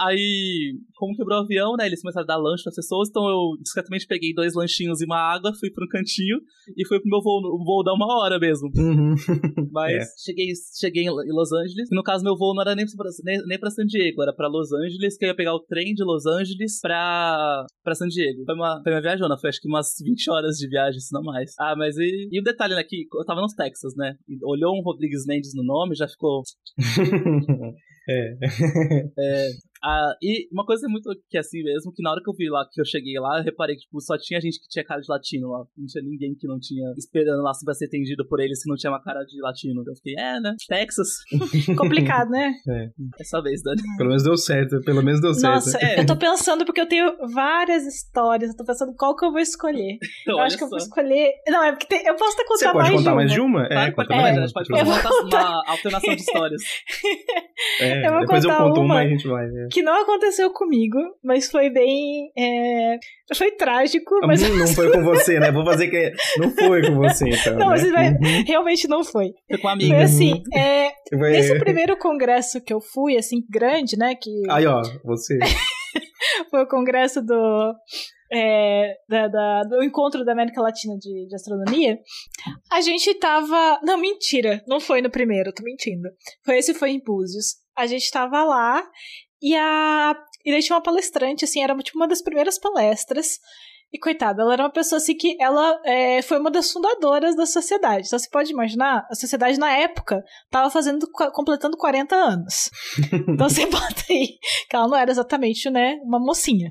Aí, como quebrou o avião, né? Eles começaram a dar lanche pras pessoas, então eu discretamente peguei dois lanchinhos e uma água, fui pro um cantinho e fui pro meu voo, voo dar uma hora mesmo. Uhum. Mas é. cheguei, cheguei em Los Angeles. No caso, meu voo não era nem pra, nem, nem pra San Diego, era pra Los Angeles, que eu ia pegar o trem de Los Angeles pra, pra San Diego. Foi uma, foi uma viajona, foi acho que umas 20 horas de viagem, se não mais. Ah, mas e, e o detalhe, né, que eu tava nos Texas, né? Olhou um Rodrigues Mendes no nome, já ficou. é. é. Ah, e uma coisa muito que é assim mesmo, que na hora que eu vi lá, que eu cheguei lá, eu reparei que tipo, só tinha gente que tinha cara de latino lá. Não tinha ninguém que não tinha esperando lá pra ser atendido por eles que não tinha uma cara de latino. Eu fiquei, é, né? Texas. Complicado, né? É. Essa vez, Dani. Pelo menos deu certo, pelo menos deu certo. Nossa, é. eu tô pensando porque eu tenho várias histórias, eu tô pensando qual que eu vou escolher. eu acho que eu vou escolher. Não, é porque tem... eu posso mais de uma. Você pode contar mais de uma? É, conta mais de uma. A gente pode fazer uma alternação de histórias. É, eu depois eu conto uma, uma e a gente vai. É. Que não aconteceu comigo, mas foi bem. É... Foi trágico. Mas... Não, não foi com você, né? Vou fazer que. Não foi com você, então. Não, né? vai... uhum. realmente não foi. Foi com a amiga. Foi assim, é... Foi... nesse primeiro congresso que eu fui, assim, grande, né? Que... Aí, ó, você. foi o congresso do. É, da, da, do encontro da América Latina de, de, astronomia, a gente tava. Não, mentira, não foi no primeiro, tô mentindo. Foi esse foi em Búzios. A gente tava lá e a. E daí tinha uma palestrante, assim, era tipo uma das primeiras palestras. E coitada, ela era uma pessoa assim que ela é, foi uma das fundadoras da sociedade. Então você pode imaginar, a sociedade na época estava fazendo, completando 40 anos. Então você bota aí que ela não era exatamente, né, uma mocinha.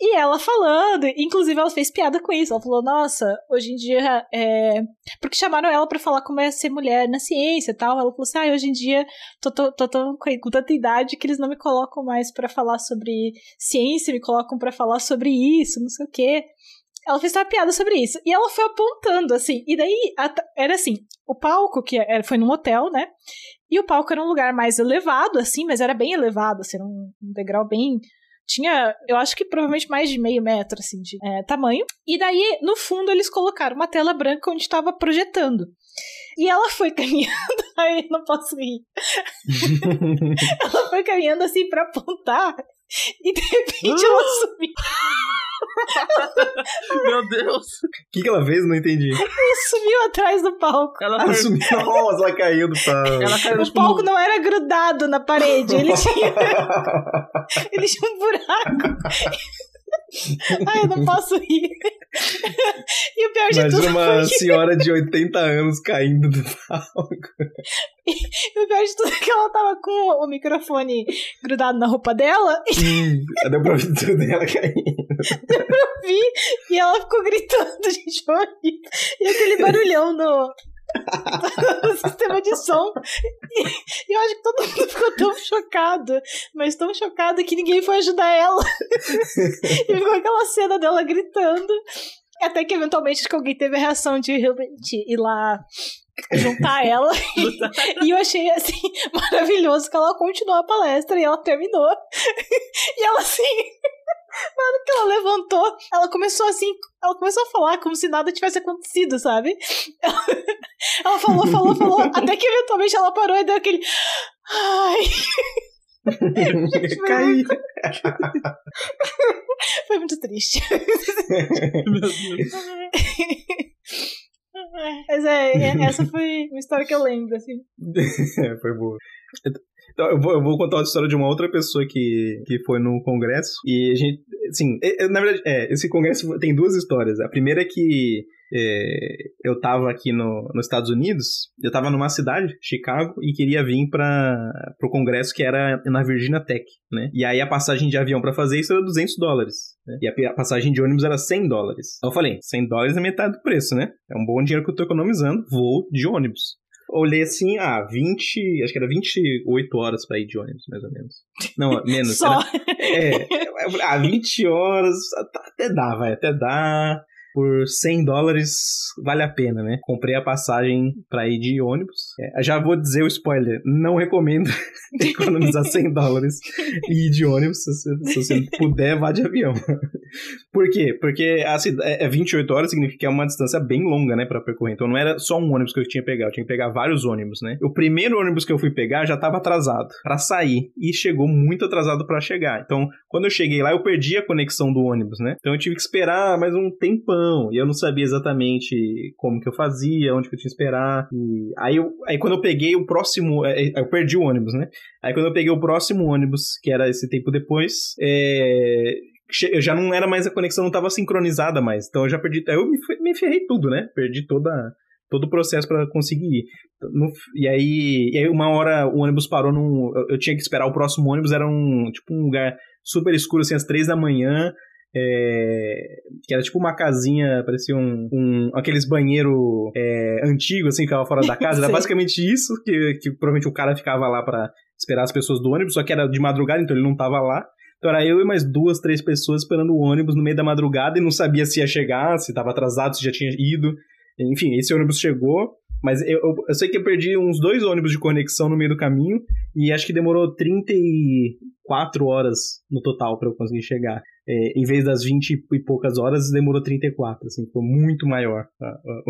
E ela falando, inclusive ela fez piada com isso. Ela falou: Nossa, hoje em dia. É... Porque chamaram ela para falar como é ser mulher na ciência e tal. Ela falou assim: Ah, hoje em dia tô, tô, tô, tô com tanta idade que eles não me colocam mais para falar sobre ciência, me colocam para falar sobre isso, não sei o quê. Ela fez uma piada sobre isso. E ela foi apontando, assim. E daí, era assim: o palco, que era, foi num hotel, né? E o palco era um lugar mais elevado, assim, mas era bem elevado, assim, um, um degrau bem tinha, eu acho que provavelmente mais de meio metro, assim, de é, tamanho. E daí, no fundo, eles colocaram uma tela branca onde estava projetando. E ela foi caminhando, aí não posso rir. ela foi caminhando assim para apontar e de repente ela sumiu. Meu Deus. O que, que ela fez? Não entendi. Ela sumiu atrás do palco. Ela Ela sumiu. Nossa, ela caiu do palco. Ela caiu O tipo, palco não era grudado na parede, ele tinha, ele tinha um buraco. Ai, eu não posso rir. E o pior de tudo Imagina uma foi senhora de 80 anos caindo do palco. e o pior de tudo é que ela tava com o microfone grudado na roupa dela Hum, deu pra ouvir tudo dela caindo. vi, e ela ficou gritando, gente, horrível. E aquele barulhão no, no sistema de som. E, e eu acho que todo mundo ficou tão chocado, mas tão chocado que ninguém foi ajudar ela. E ficou aquela cena dela gritando. Até que eventualmente acho que alguém teve a reação de realmente ir lá juntar ela. E eu achei assim maravilhoso que ela continuou a palestra e ela terminou. E ela assim, na hora que ela levantou, ela começou assim, ela começou a falar como se nada tivesse acontecido, sabe? Ela, ela falou, falou, falou, até que eventualmente ela parou e deu aquele ai, foi, Caí. muito, foi muito triste. Meu Deus. Mas é, é- essa foi uma história que eu lembro, assim. É, foi boa. Então, eu vou, eu vou contar a história de uma outra pessoa que, que foi no congresso. E a gente. Assim, na verdade, é, esse congresso tem duas histórias. A primeira é que é, eu tava aqui no, nos Estados Unidos, eu tava numa cidade, Chicago, e queria vir para pro congresso que era na Virginia Tech, né? E aí a passagem de avião pra fazer isso era 200 dólares. né? E a, a passagem de ônibus era 100 dólares. Então eu falei, 100 dólares é metade do preço, né? É um bom dinheiro que eu tô economizando, vou de ônibus. Olhei assim, ah, 20, acho que era 28 horas pra ir de ônibus, mais ou menos. Não, menos. Só. Era, é, ah, 20 horas, até dá, vai, até dá. Por 100 dólares vale a pena, né? Comprei a passagem pra ir de ônibus. É, já vou dizer o spoiler: não recomendo economizar 100 dólares e ir de ônibus. Se se você puder, vá de avião. Por quê? Porque a cida- é é 28 horas significa que é uma distância bem longa, né, pra percorrer. Então não era só um ônibus que eu tinha que pegar, eu tinha que pegar vários ônibus, né? O primeiro ônibus que eu fui pegar já tava atrasado pra sair e chegou muito atrasado pra chegar. Então, quando eu cheguei lá, eu perdi a conexão do ônibus, né? Então eu tive que esperar mais um tempão e eu não sabia exatamente como que eu fazia, onde que eu tinha que esperar. E aí, eu, aí quando eu peguei o próximo, é, é, eu perdi o ônibus, né? Aí quando eu peguei o próximo ônibus, que era esse tempo depois, é, eu já não era mais a conexão, não estava sincronizada mais. Então eu já perdi. Eu me, me ferrei tudo, né? Perdi toda, todo o processo para conseguir ir. No- e, aí, e aí, uma hora o ônibus parou num. Eu, eu tinha que esperar o próximo ônibus, era um tipo um lugar super escuro, assim, às três da manhã. é, que era tipo uma casinha, parecia um, um aqueles banheiro é, antigo, assim, que ficava fora da casa. Era basicamente isso, que, que provavelmente o cara ficava lá para esperar as pessoas do ônibus, só que era de madrugada, então ele não tava lá. Então era eu e mais duas, três pessoas esperando o ônibus no meio da madrugada e não sabia se ia chegar, se tava atrasado, se já tinha ido. Enfim, esse ônibus chegou, mas eu, eu, eu sei que eu perdi uns dois ônibus de conexão no meio do caminho e acho que demorou 34 horas no total para eu conseguir chegar. É, em vez das 20 e poucas horas, demorou 34, assim, foi muito maior a, a,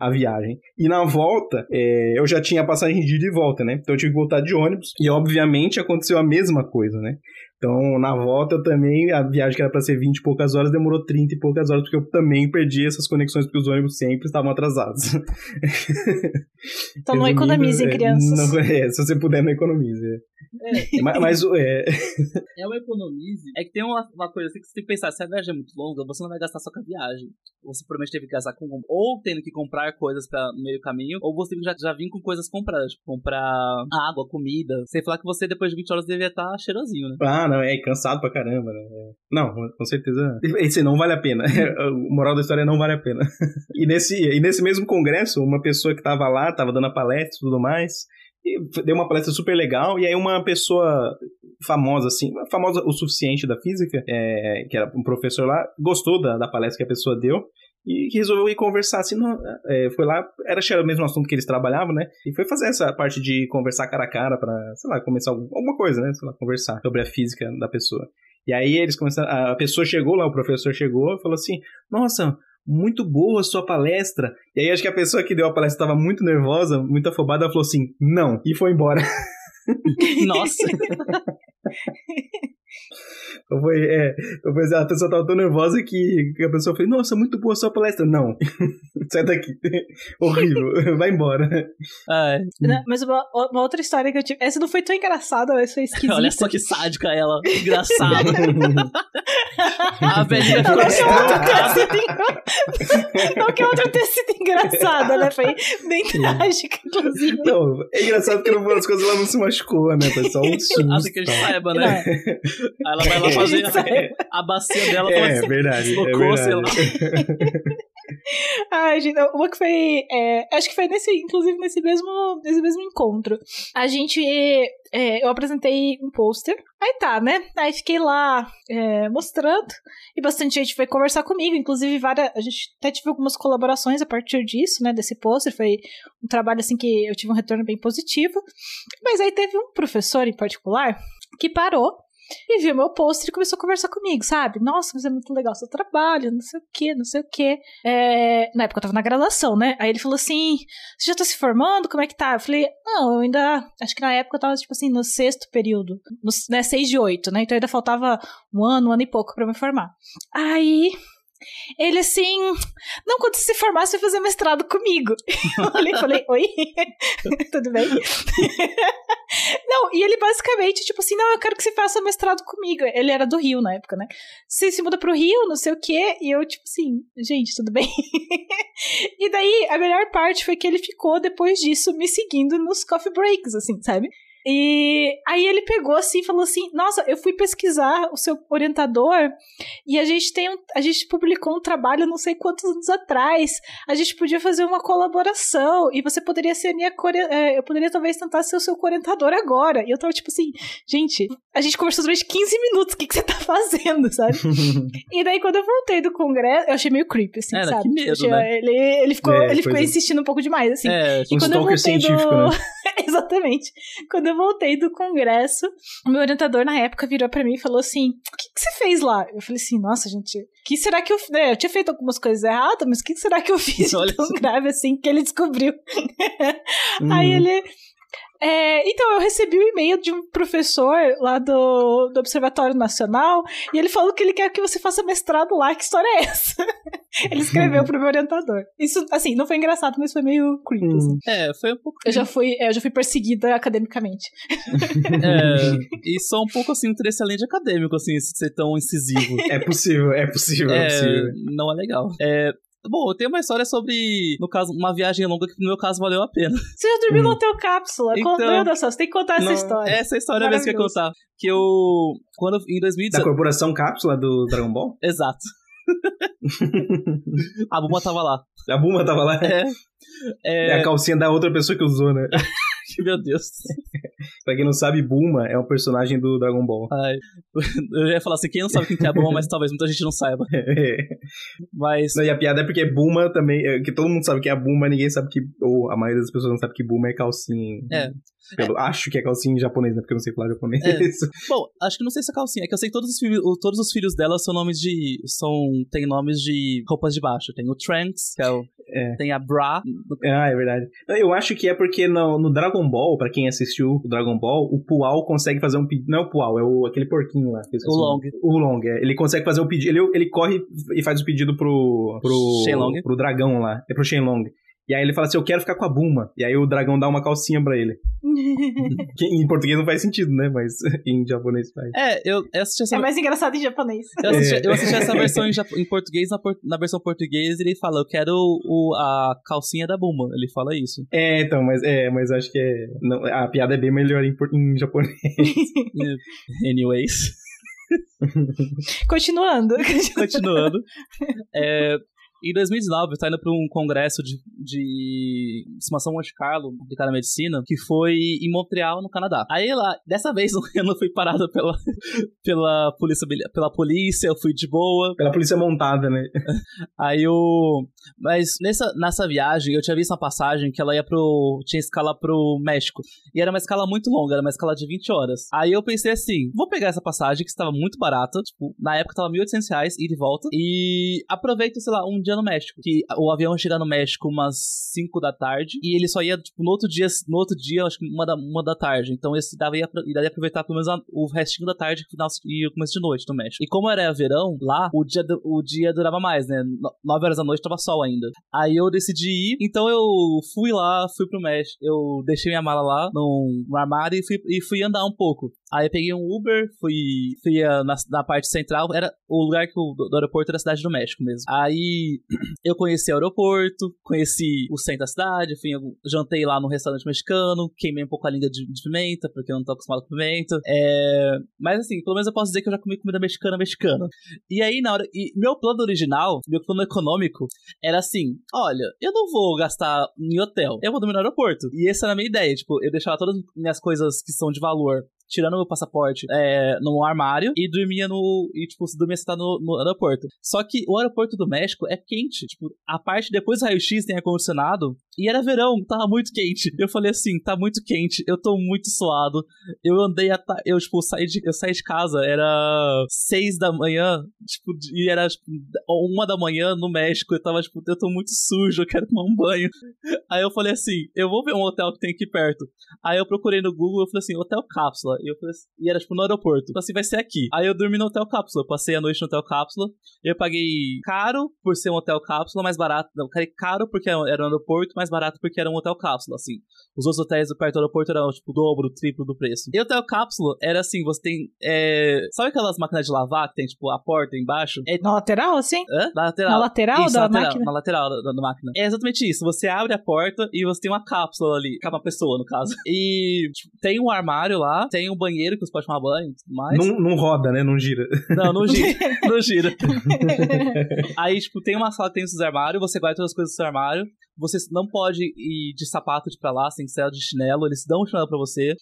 a viagem. E na volta, é, eu já tinha passagem de ida e volta, né? Então eu tive que voltar de ônibus e, obviamente, aconteceu a mesma coisa, né? Então, na volta também, a viagem que era pra ser 20 e poucas horas demorou 30 e poucas horas, porque eu também perdi essas conexões, porque os ônibus sempre estavam atrasados. Então não economizem, é, crianças. não- é, se você puder, não economize. É, Mas, mas o- é, é o economize. É que tem uma, uma coisa assim que você tem que pensar: se a viagem é muito longa, você não vai gastar só com a viagem. Você provavelmente teve que gastar com. Ou tendo que comprar coisas pra, no meio do caminho, ou você já, já vir com coisas compradas. Tipo, comprar água, comida. Sem falar que você, depois de 20 horas, devia estar cheirosinho, né? ah, não, é cansado pra caramba, né? É. Não, com certeza. Esse não vale a pena. O moral da história é não vale a pena. E nesse, e nesse mesmo congresso, uma pessoa que tava lá, tava dando a palestra e tudo mais, deu uma palestra super legal, e aí uma pessoa famosa, assim, famosa o suficiente da física, é, que era um professor lá, gostou da, da palestra que a pessoa deu, e resolveu ir conversar, assim, não, é, foi lá, era, era o mesmo assunto que eles trabalhavam, né, e foi fazer essa parte de conversar cara a cara pra, sei lá, começar algum- alguma coisa, né, sei lá, conversar sobre a física da pessoa. E aí eles começaram, a pessoa chegou lá, o professor chegou e falou assim, nossa, muito boa a sua palestra. E aí acho que a pessoa que deu a palestra estava muito nervosa, muito afobada, falou assim, não, e foi embora. Nossa! Foi, é, foi, a pessoa tava tão nervosa que a pessoa fez, nossa, muito boa sua palestra. Não, sai daqui. Horrível, vai embora. Ai. Não, mas uma, uma outra história que eu tive. Essa não foi tão engraçada, essa foi esquisita. Olha só que sádica ela. Engraçada. a velhinha ficou Não que a outra tenha descontrolada. sido engraçada, né? Foi bem trágica, inclusive. Não, é engraçado que no final das coisas ela não se machucou, né? Foi só um susto. Assim que a gente saiba, né? Aí ela vai lá fazer A bacia dela É, fala é assim, verdade, é deslocou, sei lá. Ai, gente, uma que foi. é, acho que foi nesse, inclusive, nesse mesmo, nesse mesmo encontro. A gente. é, eu apresentei um pôster. Aí tá, né? Aí fiquei lá é, mostrando. E bastante gente foi conversar comigo. Inclusive, várias. A gente até tive algumas colaborações a partir disso, né? Desse pôster. Foi um trabalho assim que eu tive um retorno bem positivo. Mas aí teve um professor em particular que parou e viu meu pôster e começou a conversar comigo, sabe? Nossa, mas é muito legal seu trabalho, não sei o que, não sei o que. na época eu tava na graduação, né? Aí ele falou assim: Você já tá se formando? Como é que tá? Eu falei: Não, eu ainda. Acho que na época eu tava, tipo assim, no sexto período, no, né? Seis de oito, né? Então ainda faltava um ano, um ano e pouco pra me formar. Aí. Ele assim, não, quando você se formar, você vai fazer mestrado comigo. Eu falei, oi? Tudo bem? Não, e ele basicamente, tipo assim, não, eu quero que você faça mestrado comigo. Ele era do Rio na época, né? Você se muda pro Rio, não sei o quê. E eu, tipo assim, gente, tudo bem? e daí, a melhor parte foi que ele ficou, depois disso, me seguindo nos coffee breaks, assim, sabe? E aí ele pegou assim e falou assim: Nossa, eu fui pesquisar o seu orientador e a gente tem um, a gente publicou um trabalho não sei quantos anos atrás. A gente podia fazer uma colaboração e você poderia ser minha é, eu poderia talvez tentar ser o seu orientador agora. E eu tava tipo assim, gente, a gente conversou durante 15 minutos, o que, que você tá fazendo, sabe? e daí quando eu voltei do congresso, eu achei meio creepy, assim, Era, sabe? que medo, Achei- né? Ele, ele ficou, É, ele ficou insistindo um pouco demais, assim. É, E Um quando eu voltei científico, do... né? Exatamente. Quando eu voltei do congresso, o meu orientador na época virou pra mim e falou assim: O que, que você fez lá? Eu falei assim: Nossa, gente, o que será que eu. Né, eu tinha feito algumas coisas erradas, mas o que será que eu fiz Olha tão só. grave assim que ele descobriu? Aí Uhum. ele. É, então, eu recebi o e-mail de um professor lá do, do Observatório Nacional e ele falou que ele quer que você faça mestrado lá. Que história é essa? ele escreveu pro meu orientador. Isso, assim, não foi engraçado, mas foi meio creepy. Hum. assim. é, foi um pouco. Eu já fui, é, eu já fui perseguida academicamente. É, e só um pouco assim, interesse além de acadêmico, assim, ser tão incisivo. É possível, é possível, é, É, possível. não é legal. É, bom, eu tenho uma história sobre, no caso, uma viagem longa que no meu caso valeu a pena. Você já dormiu Hum. no hotel cápsula? Então- Então, meu Deus do céu, você tem que contar essa Não, história. Essa história mesmo que eu contar. Que eu, quando, em Da 2019... corporação cápsula do Dragon Ball? Exato. a Buma tava lá. A Buma tava lá. É, É é, a calcinha da outra pessoa que usou, né? meu Deus. pra quem não sabe, Buma é um personagem do Dragon Ball. Ai, eu ia falar assim, quem não sabe quem que é a Buma, mas talvez muita gente não saiba. Mas, Não, e a piada é porque Buma também. É, que todo mundo sabe que é a Buma, ninguém sabe que. Ou a maioria das pessoas não sabe que Buma é calcinha. É. pelo- Acho que é calcinha em japonês, né? Porque eu não sei falar japonês. bom, acho que não sei se é calcinha, é que eu sei que todos os, filhos, o- todos os filhos dela são nomes de, são, tem nomes de roupas de baixo. Tem o Trunks, que é o, É. tem a Bra, Ah, é verdade. Eu acho que é porque no, no Dragon Ball, pra quem assistiu o Dragon Ball, o Pual consegue fazer um pedido. Não é o Pual, é o, aquele porquinho lá. eu O. Long. O Long, é. Ele consegue fazer um pedido. Ele, ele corre e faz o pedido pro. pro. Shenlong. pro dragão lá. É pro Shenlong. E aí ele fala assim: Eu quero ficar com a Buma. E aí o dragão dá uma calcinha pra ele. Que em português não faz sentido, né? Mas em japonês faz. É, eu, assisti essa É mais engraçado em japonês. Eu assisti, É. eu assisti essa versão em, japo- em português, na, por- na versão portuguesa ele fala, eu quero o, a calcinha da Buma. Ele fala isso. É, então, mas é, mas acho que é. Não, a piada é bem melhor em, por- em japonês. Anyways, Continuando. continuando. É, em 2019, eu estava indo para um congresso de, de estimação Monte Carlo aplicada à medicina, que foi em Montreal, no Canadá. Aí lá, dessa vez eu não fui parado pela, pela, polícia, pela polícia, eu fui de boa. Pela polícia montada, né? Aí eu. Mas nessa, nessa viagem, eu tinha visto uma passagem que ela ia pro. tinha escala pro México. E era uma escala muito longa, era uma escala de 20 horas. Aí eu pensei assim: vou pegar essa passagem que estava muito barata. Tipo, na época tava 1.800 reais, ida e volta. E aproveito, sei lá, um dia no México. Que o avião ia chegar no México umas 5 da tarde e ele só ia, tipo, no outro dia, no outro dia, acho que uma da, uma da tarde. Então esse dava ia, ia aproveitar pelo menos a, o restinho da tarde final, e o começo de noite no México. E como era verão, lá, o dia, o dia durava mais, né? 9 horas da noite tava sol ainda. Aí eu decidi ir, então eu fui lá, fui pro México. Eu deixei minha mala lá no, armário e fui, e fui andar um pouco. Aí eu peguei um Uber, fui, fui na, na parte central, era o lugar que o, do aeroporto era a cidade do México mesmo. Aí eu conheci o aeroporto, conheci o centro da cidade, fui, jantei lá no restaurante mexicano, queimei um pouco a língua de, de pimenta, porque eu não tô acostumado com pimenta. É, mas assim, pelo menos eu posso dizer que eu já comi comida mexicana mexicana. E aí, na hora. E meu plano original, meu plano econômico, era assim: olha, eu não vou gastar em hotel, eu vou dormir no aeroporto. E essa era a minha ideia, tipo, eu deixava todas as minhas coisas que são de valor tirando meu passaporte é, no armário e dormia no. E, tipo, dormia sentado no, no aeroporto. Só que o aeroporto do México é quente. Tipo, a parte depois do raio-x tem ar-condicionado. E era verão, tava muito quente. Eu falei assim, tá muito quente, eu tô muito suado. Eu andei. Eu, tipo, saí de, eu saí de casa, era seis da manhã, tipo, e era tipo, uma da manhã no México. Eu tava, tipo, eu tô muito sujo, eu quero tomar um banho. Aí eu falei assim, eu vou ver um hotel que tem aqui perto. Aí eu procurei no Google, eu falei assim, hotel cápsula. E, eu falei assim, e era tipo no aeroporto. Assim, vai ser aqui. Aí eu dormi no hotel cápsula. Eu passei a noite no hotel cápsula. Eu paguei caro por ser um hotel cápsula, mais barato. Não, caro porque era um aeroporto, mais barato porque era um hotel cápsula, assim. Os outros hotéis do perto do aeroporto eram, tipo, o dobro, o triplo do preço. E o hotel cápsula era assim, você tem. É... Sabe aquelas máquinas de lavar que tem, tipo, a porta embaixo? É... Na lateral, assim? Hã? Na lateral. Na lateral isso, da na lateral, máquina? Na lateral da, da, máquina. É exatamente isso. Você abre a porta e você tem uma cápsula ali. Com uma pessoa, no caso. E tipo, tem um armário lá, tem um banheiro que você pode tomar banho e tudo mais. Não, não roda, né? Não gira. Não, não gira. não gira. Aí, tipo, tem uma sala que tem os armários, você guarda todas as coisas do seu armário. Você não pode ir de sapato de pra lá, sem ser de chinelo. Eles dão um chinelo pra você.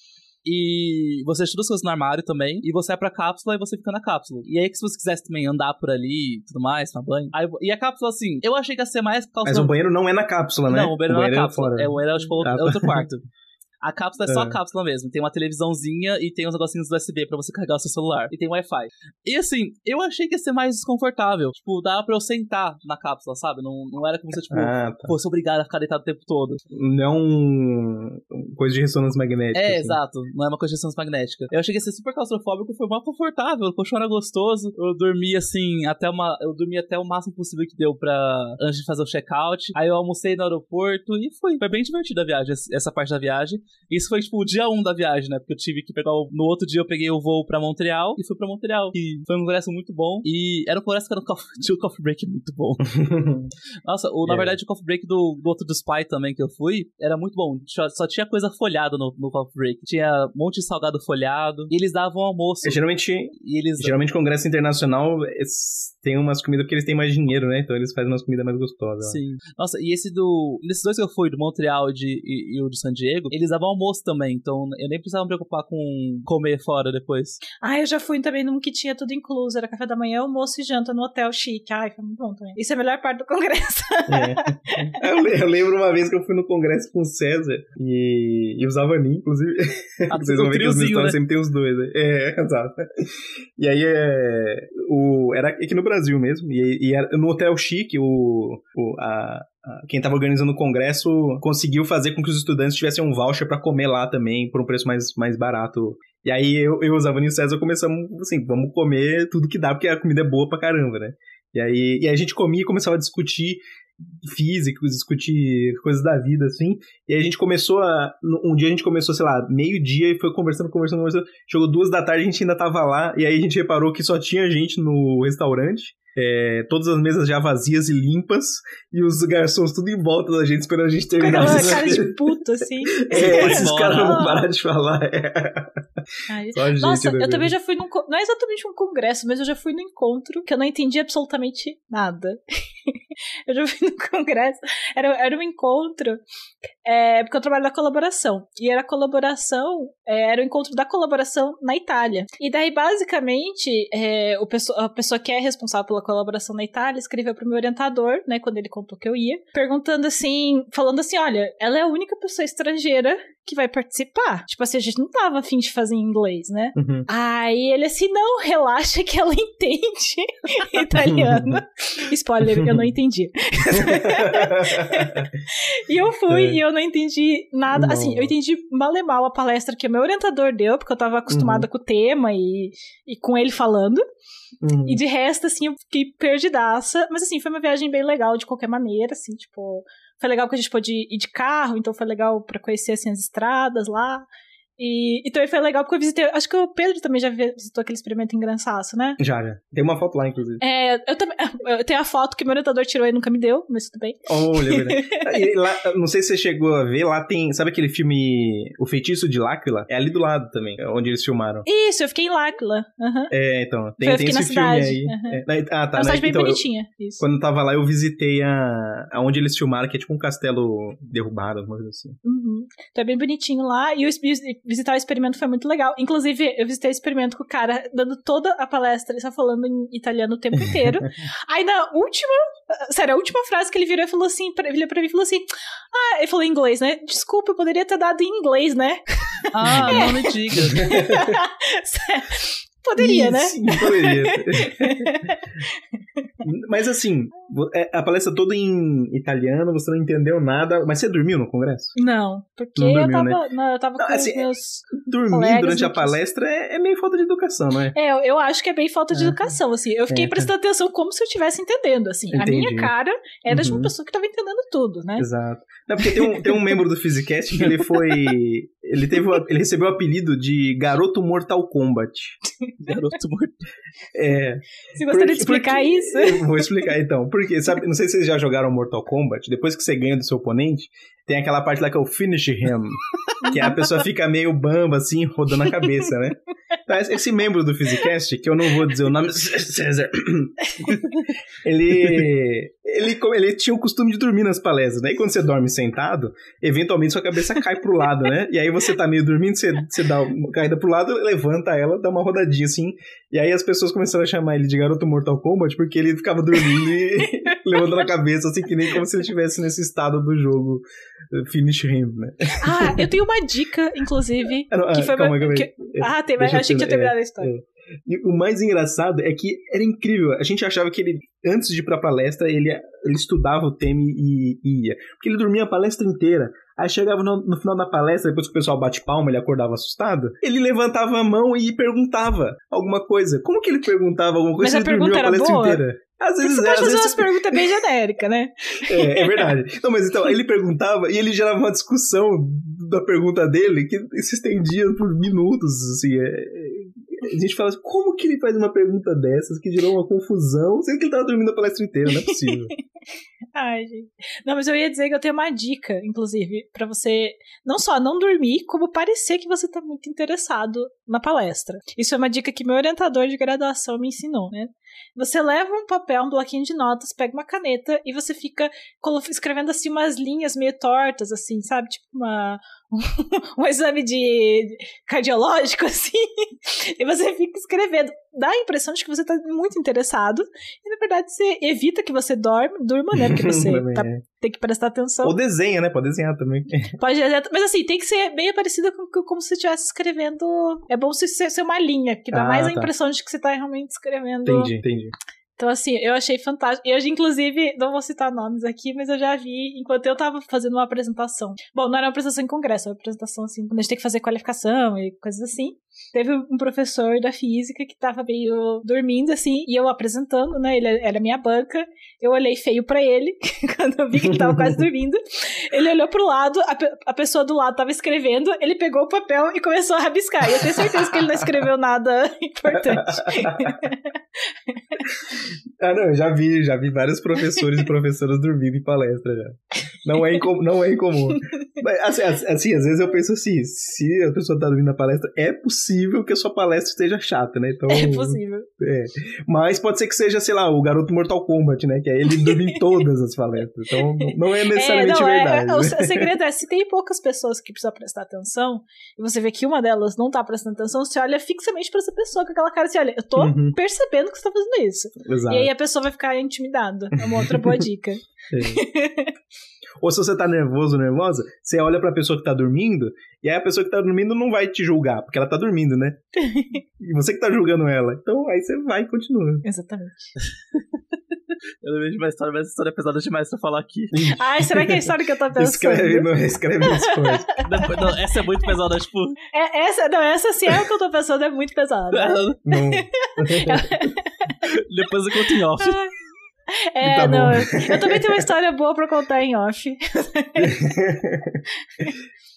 E você deixa duas coisas no armário também. E você vai pra cápsula e você fica na cápsula. E aí, que se você quisesse também andar por ali e tudo mais, tomar banho. Aí, e a cápsula, assim, eu achei que ia ser mais. Mas o banheiro não é na cápsula, né? Não, o banheiro não é na é cápsula. fora. É, o banheiro é, tipo, Ah, é outro quarto. A cápsula é só É. a cápsula mesmo. Tem uma televisãozinha e tem uns negocinhos USB pra você carregar o seu celular. E tem Wi-Fi. E assim, eu achei que ia ser mais desconfortável. Tipo, dava pra eu sentar na cápsula, sabe? Não, não era como se eu, tipo, Ah, tá. fosse obrigado a ficar deitado o tempo todo. Não um... coisa de ressonância magnética. É, assim. exato. Não é uma coisa de ressonância magnética. Eu achei que ia ser super claustrofóbico, foi mal confortável. O colchão era gostoso. Eu dormi assim, até uma. Eu dormi até o máximo possível que deu pra. Antes de fazer o check-out. Aí eu almocei no aeroporto e fui. Foi bem divertida a viagem, essa parte da viagem. Isso foi, tipo, o dia 1 da viagem, né? Porque eu tive que pegar. O... No outro dia eu peguei o voo pra Montreal e fui pra Montreal. E foi um congresso muito bom. E era um congresso que era um coffee... tinha um coffee break muito bom. Nossa, o, na É. verdade, o coffee break do, do outro do Spy também que eu fui era muito bom. Só, só tinha coisa folhada no, no coffee break. Tinha um monte de salgado folhado. E eles davam almoço. É, geralmente, E eles. geralmente congresso internacional tem umas comidas porque eles têm mais dinheiro, né? Então eles fazem umas comidas mais gostosas. ó. Sim. Nossa, e esse do. Nesses dois que eu fui, do Montreal e, de, e, e o de San Diego, eles davam almoço também. Então eu nem precisava me preocupar com comer fora depois. Ah, eu já fui também num que tinha tudo incluso. Era café da manhã, almoço e janta no hotel chique. Ai, foi muito bom também. Isso é a melhor parte do congresso. É. Eu, eu lembro uma vez que eu fui no congresso com o César e, e o Zavanin, inclusive. Ah, Vocês vão ver que os histórias né? sempre tem os dois, né? É, exato. E aí, é, o, era aqui no Brasil mesmo. E, e era no Hotel Chique, o, o, a- quem tava organizando o congresso conseguiu fazer com que os estudantes tivessem um voucher pra comer lá também, por um preço mais, mais barato. E aí, eu, eu, e o César começamos assim, vamos comer tudo que dá, porque a comida é boa pra caramba, né? E aí, e a gente comia e começava a discutir físicos, discutir coisas da vida, assim. E aí a gente começou a. Um dia a gente começou, sei lá, meio-dia e foi conversando, conversando, conversando. Chegou duas da tarde, a gente ainda tava lá. E aí a gente reparou que só tinha gente no restaurante. É, todas as mesas já vazias e limpas. E os garçons tudo em volta da gente, esperando a gente Com terminar. de cara de puto, assim. É, esses caras não vão parar de falar. É. Ai, Nossa, né, eu também já fui num. Não é exatamente um congresso, mas eu já fui num encontro que eu não entendi absolutamente nada. eu já fui num congresso. Era, era um encontro. é, porque eu trabalho na colaboração. E era colaboração. é, era o encontro da colaboração na Itália. E daí, basicamente, é, o pesso- a pessoa que é responsável pela colaboração na Itália escreveu pro meu orientador, né, quando ele contou que eu ia, perguntando assim, falando assim: olha, ela é a única pessoa estrangeira que vai participar. Tipo assim, a gente não tava afim de fazer em inglês, né? Uhum. Aí ele assim, não, relaxa que ela entende italiano. Spoiler, eu não entendi. e eu fui é. e eu não entendi nada. Não. Assim, eu entendi mal e mal a palestra que o meu orientador deu, porque eu tava acostumada uhum. com o tema e, e com ele falando. Uhum. E de resto, assim, eu fiquei perdidaça. Mas assim, foi uma viagem bem legal de qualquer maneira, assim, tipo. Foi legal que a gente pôde ir de carro, então foi legal para conhecer assim, as estradas lá. E, e também foi legal porque eu visitei. Acho que o Pedro também já visitou aquele experimento em Grançaço, né? Já, já. Tem uma foto lá, inclusive. É, eu também. Eu tenho a foto que meu orientador tirou e nunca me deu, mas tudo bem. Olha, é lá, Não sei se você chegou a ver, lá tem. Sabe aquele filme O Feitiço de Láquila? É ali do lado também, onde eles filmaram. Isso, eu fiquei em Láquila. Uhum. É, então. Tem, tem esse filme aí. Uhum. É, ah, tá. É uma cidade bem então, bonitinha. Eu, quando eu tava lá, eu visitei a. aonde eles filmaram, que é tipo um castelo derrubado, alguma coisa assim. Uhum. Então é bem bonitinho lá. E o, visitar o experimento foi muito legal. Inclusive, eu visitei o experimento com o cara dando toda a palestra, ele só falando em italiano o tempo inteiro. Aí na última, sério, a última frase que ele virou e falou assim, pra, ele pra mim falou assim: Ah, ele falou em inglês, né? Desculpa, eu poderia ter dado em inglês, né? Ah, é. não me diga. Poderia, né? Sim, poderia. mas assim, é, a palestra toda em italiano, você não entendeu nada, mas você dormiu no congresso? Não, porque não dormiu, eu tava, né? não, eu tava não, com assim, meus. Dormir durante a palestra é, é, meio falta de educação, não é? É, eu acho que é bem falta de é. educação, assim. Eu fiquei é. prestando atenção como se eu estivesse entendendo, assim. Entendi. A minha cara era uhum. de uma uhum. pessoa que tava entendendo tudo, né? Exato. Não, porque tem um, tem um membro do Physicast que ele foi. Ele, teve, ele recebeu o apelido de Garoto Mortal Kombat. Garoto Mortal. É. Você gostaria porque, de explicar porque, isso? Eu vou explicar então. Porque, sabe, não sei se vocês já jogaram Mortal Kombat. Depois que você ganha do seu oponente, tem aquela parte lá que é o Finish Him. que a pessoa fica meio bamba, assim, rodando a cabeça, né? Então, esse membro do Physicast, que eu não vou dizer o nome, César, ele, ele, ele tinha o costume de dormir nas palestras, né? E quando você dorme sentado, eventualmente sua cabeça cai pro lado, né? E aí você tá meio dormindo, você, você dá uma caída pro lado, levanta ela, dá uma rodadinha assim. E aí as pessoas começaram a chamar ele de garoto Mortal Kombat porque ele ficava dormindo e levantando a cabeça, assim, que nem como se ele estivesse nesse estado do jogo Finish Him, né? Ah, eu tenho uma dica, inclusive. Ah, não, que ah, foi calma, uma... que... Ah, tem, mas achei que tinha terminado é, a história. É. E o mais engraçado é que era incrível. A gente achava que ele, antes de ir pra palestra, ele, ele estudava o tema e, e ia. Porque ele dormia a palestra inteira. Aí chegava no, no, final da palestra, depois que o pessoal bate palma, ele acordava assustado. Ele levantava a mão e perguntava alguma coisa. Como que ele perguntava alguma coisa Mas se ele dormiu a palestra boa? inteira? Às vezes, você pode fazer vezes... umas perguntas bem genéricas, né? É, é verdade. Não, mas então, ele perguntava e ele gerava uma discussão da pergunta dele que se estendia por minutos, assim. É, a gente fala assim, como que ele faz uma pergunta dessas que gerou uma confusão, sendo que ele tava dormindo a palestra inteira, não é possível. Ai, gente. Não, mas eu ia dizer que eu tenho uma dica, inclusive, para você não só não dormir, como parecer que você tá muito interessado na palestra. Isso é uma dica que meu orientador de graduação me ensinou, né? Você leva um papel, um bloquinho de notas, pega uma caneta e você fica escrevendo assim umas linhas meio tortas, assim, sabe? Tipo uma, um, exame de cardiológico, assim, e você fica escrevendo. Dá a impressão de que você está muito interessado, e na verdade você evita que você dorme, durma, né? Porque você tá, é. tem que prestar atenção. Ou desenha, né? Pode desenhar também. Pode desenhar, mas assim, tem que ser bem parecido com como se você estivesse escrevendo. É bom ser, ser uma linha, que dá ah, mais a tá. impressão de que você está realmente escrevendo. Entendi, entendi. Então, assim, eu achei fantástico. E hoje, inclusive, não vou citar nomes aqui, mas eu já vi enquanto eu tava fazendo uma apresentação. Bom, não era uma apresentação em congresso, era uma apresentação, assim, quando a gente tem que fazer qualificação e coisas assim. Teve um professor da física que tava meio dormindo, assim, e eu apresentando, né? Ele era minha banca. Eu olhei feio para ele, quando eu vi que ele tava quase dormindo. Ele olhou pro lado, a, a pessoa do lado tava escrevendo, ele pegou o papel e começou a rabiscar. E eu tenho certeza que ele não escreveu nada importante. ah, não, eu já vi, já vi vários professores e professoras dormindo em palestra já. Não é, incom não é incomum. Mas, assim, assim, às vezes eu penso assim, se a pessoa tá dormindo na palestra, é possível que a sua palestra esteja chata, né? Então, é possível. É. Mas pode ser que seja, sei lá, o garoto Mortal Kombat, né? Que aí ele dorme em todas as palestras. Então, não é necessariamente é, não, verdade. É, o segredo é, se tem poucas pessoas que precisam prestar atenção, e você vê que uma delas não tá prestando atenção, você olha fixamente pra essa pessoa com aquela cara assim, olha, eu tô uhum. percebendo que você tá fazendo isso. Exato. E aí a pessoa vai ficar intimidada. É uma outra boa dica. Ou se você tá nervoso, nervosa, você olha pra pessoa que tá dormindo, e aí a pessoa que tá dormindo não vai te julgar, porque ela tá dormindo, né? e você que tá julgando ela. Então aí você vai e continua. Exatamente. Eu lembrei de uma história, mas a história é pesada demais pra falar aqui. Ai, será que é a história que eu tô pensando? Escreve, não, escreve as coisas. Depois, não, essa é muito pesada, tipo. É, essa, não, essa sim é o que eu tô pensando, é muito pesada. Não. Depois eu conto em off. É, Tá não. Eu também tenho uma história boa pra contar em off.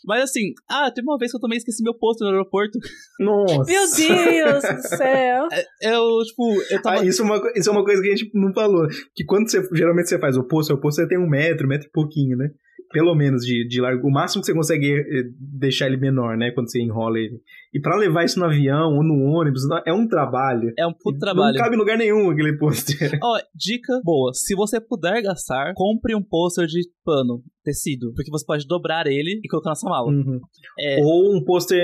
Mas assim, ah, teve uma vez que eu também esqueci meu posto no aeroporto. Nossa. Meu Deus do céu. Eu, tipo, eu tava. Ah, isso, é uma, isso é uma coisa que a gente não falou. Que quando você, geralmente você faz o posto, o posto você tem um metro, metro e pouquinho, né? Pelo menos de, de largo. O máximo que você consegue é deixar ele menor, né? Quando você enrola ele. E pra levar isso no avião ou no ônibus, é um trabalho. É um puto trabalho. Não cabe em lugar nenhum aquele pôster. Ó, dica boa. Se você puder gastar, compre um pôster de pano, tecido. Porque você pode dobrar ele e colocar na sua mala. Uhum. É. Ou um pôster.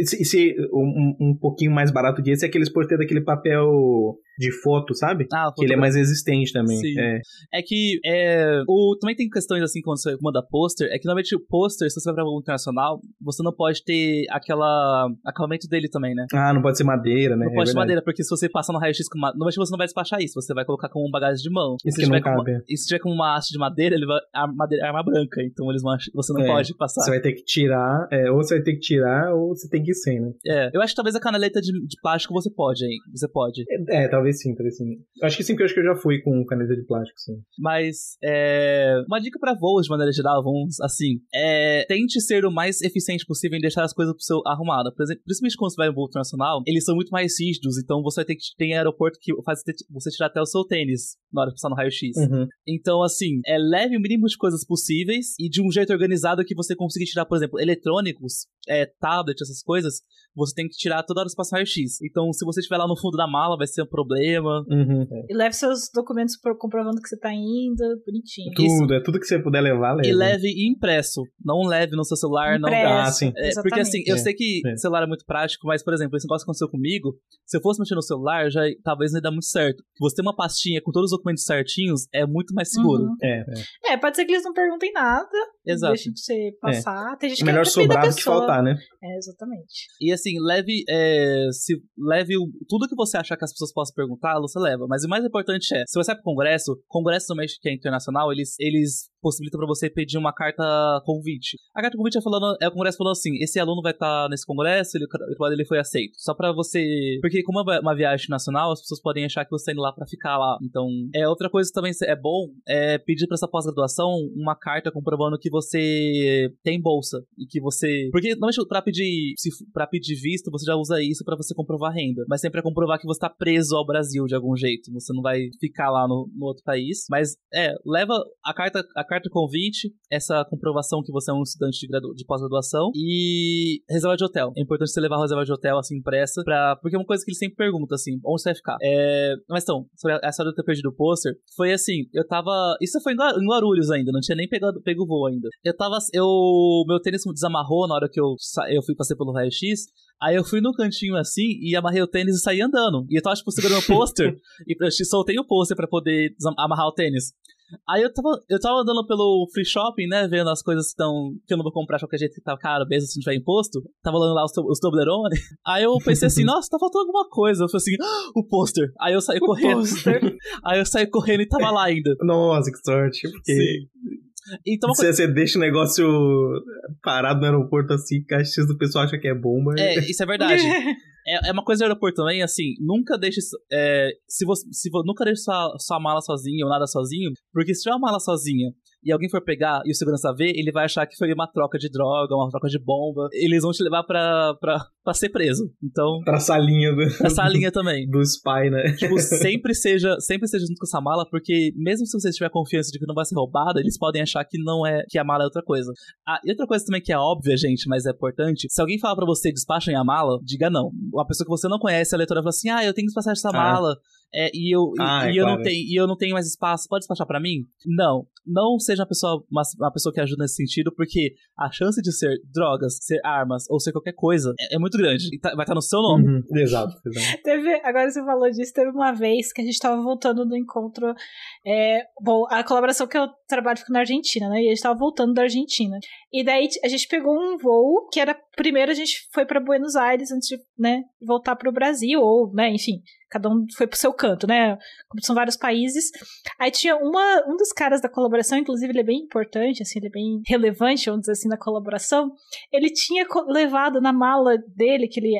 Se, se- um, um pouquinho mais barato que esse é aqueles pôster daquele papel de foto, sabe? Ah, Que ele é mais resistente também. Sim. É. É que é, o, também tem questões assim quando você manda pôster, é que normalmente o pôster, se você vai pra algum internacional, você não pode ter aquela acabamento dele também, né? Ah, não pode ser madeira, né? Não É pode verdade. madeira, porque se você passar no raio-x com ma- Normalmente você não vai despachar isso, você vai colocar como um bagagem de mão. E Isso se, que não tiver com uma, cabe. e se tiver com uma haste de madeira, ele vai, a madeira é arma branca, então eles vão ach- você não É, pode passar. Você vai ter que tirar, é, ou você vai ter que tirar, ou você tem que ir sem, né? É, eu acho que talvez a canaleta de, de plástico você pode, hein? Você pode. É, é, talvez sim, talvez sim. Eu Acho que sim, porque eu acho que eu já fui com caneta de plástico, sim. Mas é, uma dica pra voos de maneira geral, vamos assim, é tente ser o mais eficiente possível em deixar as coisas pro seu arrumado. Por exemplo, principalmente quando você vai em voo internacional, eles são muito mais rígidos, então você vai ter que tem aeroporto que faz você tirar até o seu tênis na hora de passar no raio-x. Uhum. Então, assim, é leve o mínimo de coisas possíveis e de um jeito organizado que você consiga tirar, por exemplo, eletrônicos, é, tablet, essas coisas, você tem que tirar toda hora no raio-x. Então, se você estiver lá no fundo da mala, vai ser um problema. Uhum. é. E leve seus documentos pro- comprovando que você tá indo, bonitinho. Tudo, é tudo que você puder levar, leve. E leve impresso. Não leve no seu celular, não Impresso, Ah, sim. É, porque assim, eu É, sei que é. celular é muito prático, mas, por exemplo, esse negócio que aconteceu comigo, se eu fosse mexer no celular, já talvez não ia dar muito certo. Você ter uma pastinha com todos os documentos certinhos é muito mais seguro. Uhum. É, é. É, pode ser que eles não perguntem nada, Exato. deixem de você passar. Tem gente É que melhor depende da sobrar do que pessoa. Né? É, exatamente. E assim, leve. é, se, leve o- tudo que você achar que as pessoas possam perguntar, você leva. Mas o mais importante é, se você vai pro Congresso, Congresso também que é internacional, eles, eles possibilitam pra você pedir uma carta convite. A carta convite é falando, é o Congresso falando assim: esse aluno vai estar nesse Congresso, ele, dele foi aceito. Só pra você. Porque, como é uma- viagem nacional, as pessoas podem achar que você tá indo lá pra ficar lá. Então, é outra coisa que também é bom é pedir pra essa pós-graduação uma carta comprovando que você tem bolsa e que você. Porque normalmente pra pedir, pra pedir visto, você já usa isso pra você comprovar renda. Mas sempre é comprovar que você tá preso ao Brasil de algum jeito. Você não vai ficar lá no, no outro país. Mas é, leva a carta, a carta convite, essa comprovação que você é um estudante de, gradu- de pós-graduação e reserva de hotel. É importante você levar a reserva de hotel assim impressa, pra, porque é uma coisa que eles sempre perguntam assim, onde você vai ficar? É, mas então, sobre a história de eu ter perdido o pôster, foi assim, eu tava, isso foi em Guar- em Guarulhos ainda, não tinha nem pegado, pego o voo ainda. Eu tava, eu, meu tênis desamarrou na hora que eu, sa- eu fui passei pelo raio-x, Aí eu fui no cantinho assim e amarrei o tênis e saí andando. E eu tava, tipo, segurando o pôster e soltei o pôster pra poder amarrar o tênis. Aí eu tava, eu tava andando pelo free shopping, né? Vendo as coisas que, tão, que eu não vou comprar de qualquer jeito que tá caro, mesmo se não tiver imposto. Tava olhando lá os, os Toblerone. Aí eu pensei assim, nossa, tá faltando alguma coisa. Eu falei assim, "Ah, o pôster. Aí eu saí correndo. pôster. Aí eu saí correndo e tava lá ainda. Nossa, que sorte. Porque Então, coisa, você, você deixa o negócio parado no aeroporto assim, que a chance do pessoal acha que é bomba. é, isso é verdade. É, é uma coisa do aeroporto também, assim, nunca deixe. É, se você, se vo- nunca deixe sua, sua mala sozinha ou nada sozinho, porque se tiver uma mala sozinha e alguém for pegar e o segurança ver, ele vai achar que foi uma troca de droga, uma troca de bomba. Eles vão te levar pra, pra, pra ser preso. Então, Pra salinha do, essa linha também. do spy, né? Tipo, sempre seja, sempre seja junto com essa mala, porque mesmo se você tiver confiança de que não vai ser roubada, eles podem achar que não é, que a mala é outra coisa. Ah, e outra coisa também que é óbvia, gente, mas é importante, se alguém falar pra você despachem a mala, diga não. Uma pessoa que você não conhece, a leitora fala assim: "Ah, eu tenho que despachar essa Ah. mala". É, e eu, e- Ah, é e, eu claro. não tenho, e eu não tenho mais espaço, pode despachar pra mim? Não. Não seja uma pessoa, uma, uma pessoa que ajuda nesse sentido, porque a chance de ser drogas, ser armas ou ser qualquer coisa é, é muito grande. E tá- vai estar no seu nome. Uhum, Exato, exato. Teve, agora você falou disso, teve uma vez que a gente tava voltando do encontro. é, bom, a colaboração que eu trabalho fica na Argentina, né? E a gente tava voltando da Argentina. E daí a gente pegou um voo que era primeiro a gente foi para Buenos Aires antes de, né, voltar para o Brasil, ou, né, enfim, cada um foi pro seu canto, né? Como são vários países. Aí tinha uma, um dos caras da colaboração, inclusive ele é bem importante, assim, ele é bem relevante, vamos dizer assim, na colaboração. Ele tinha levado na mala dele, que ele,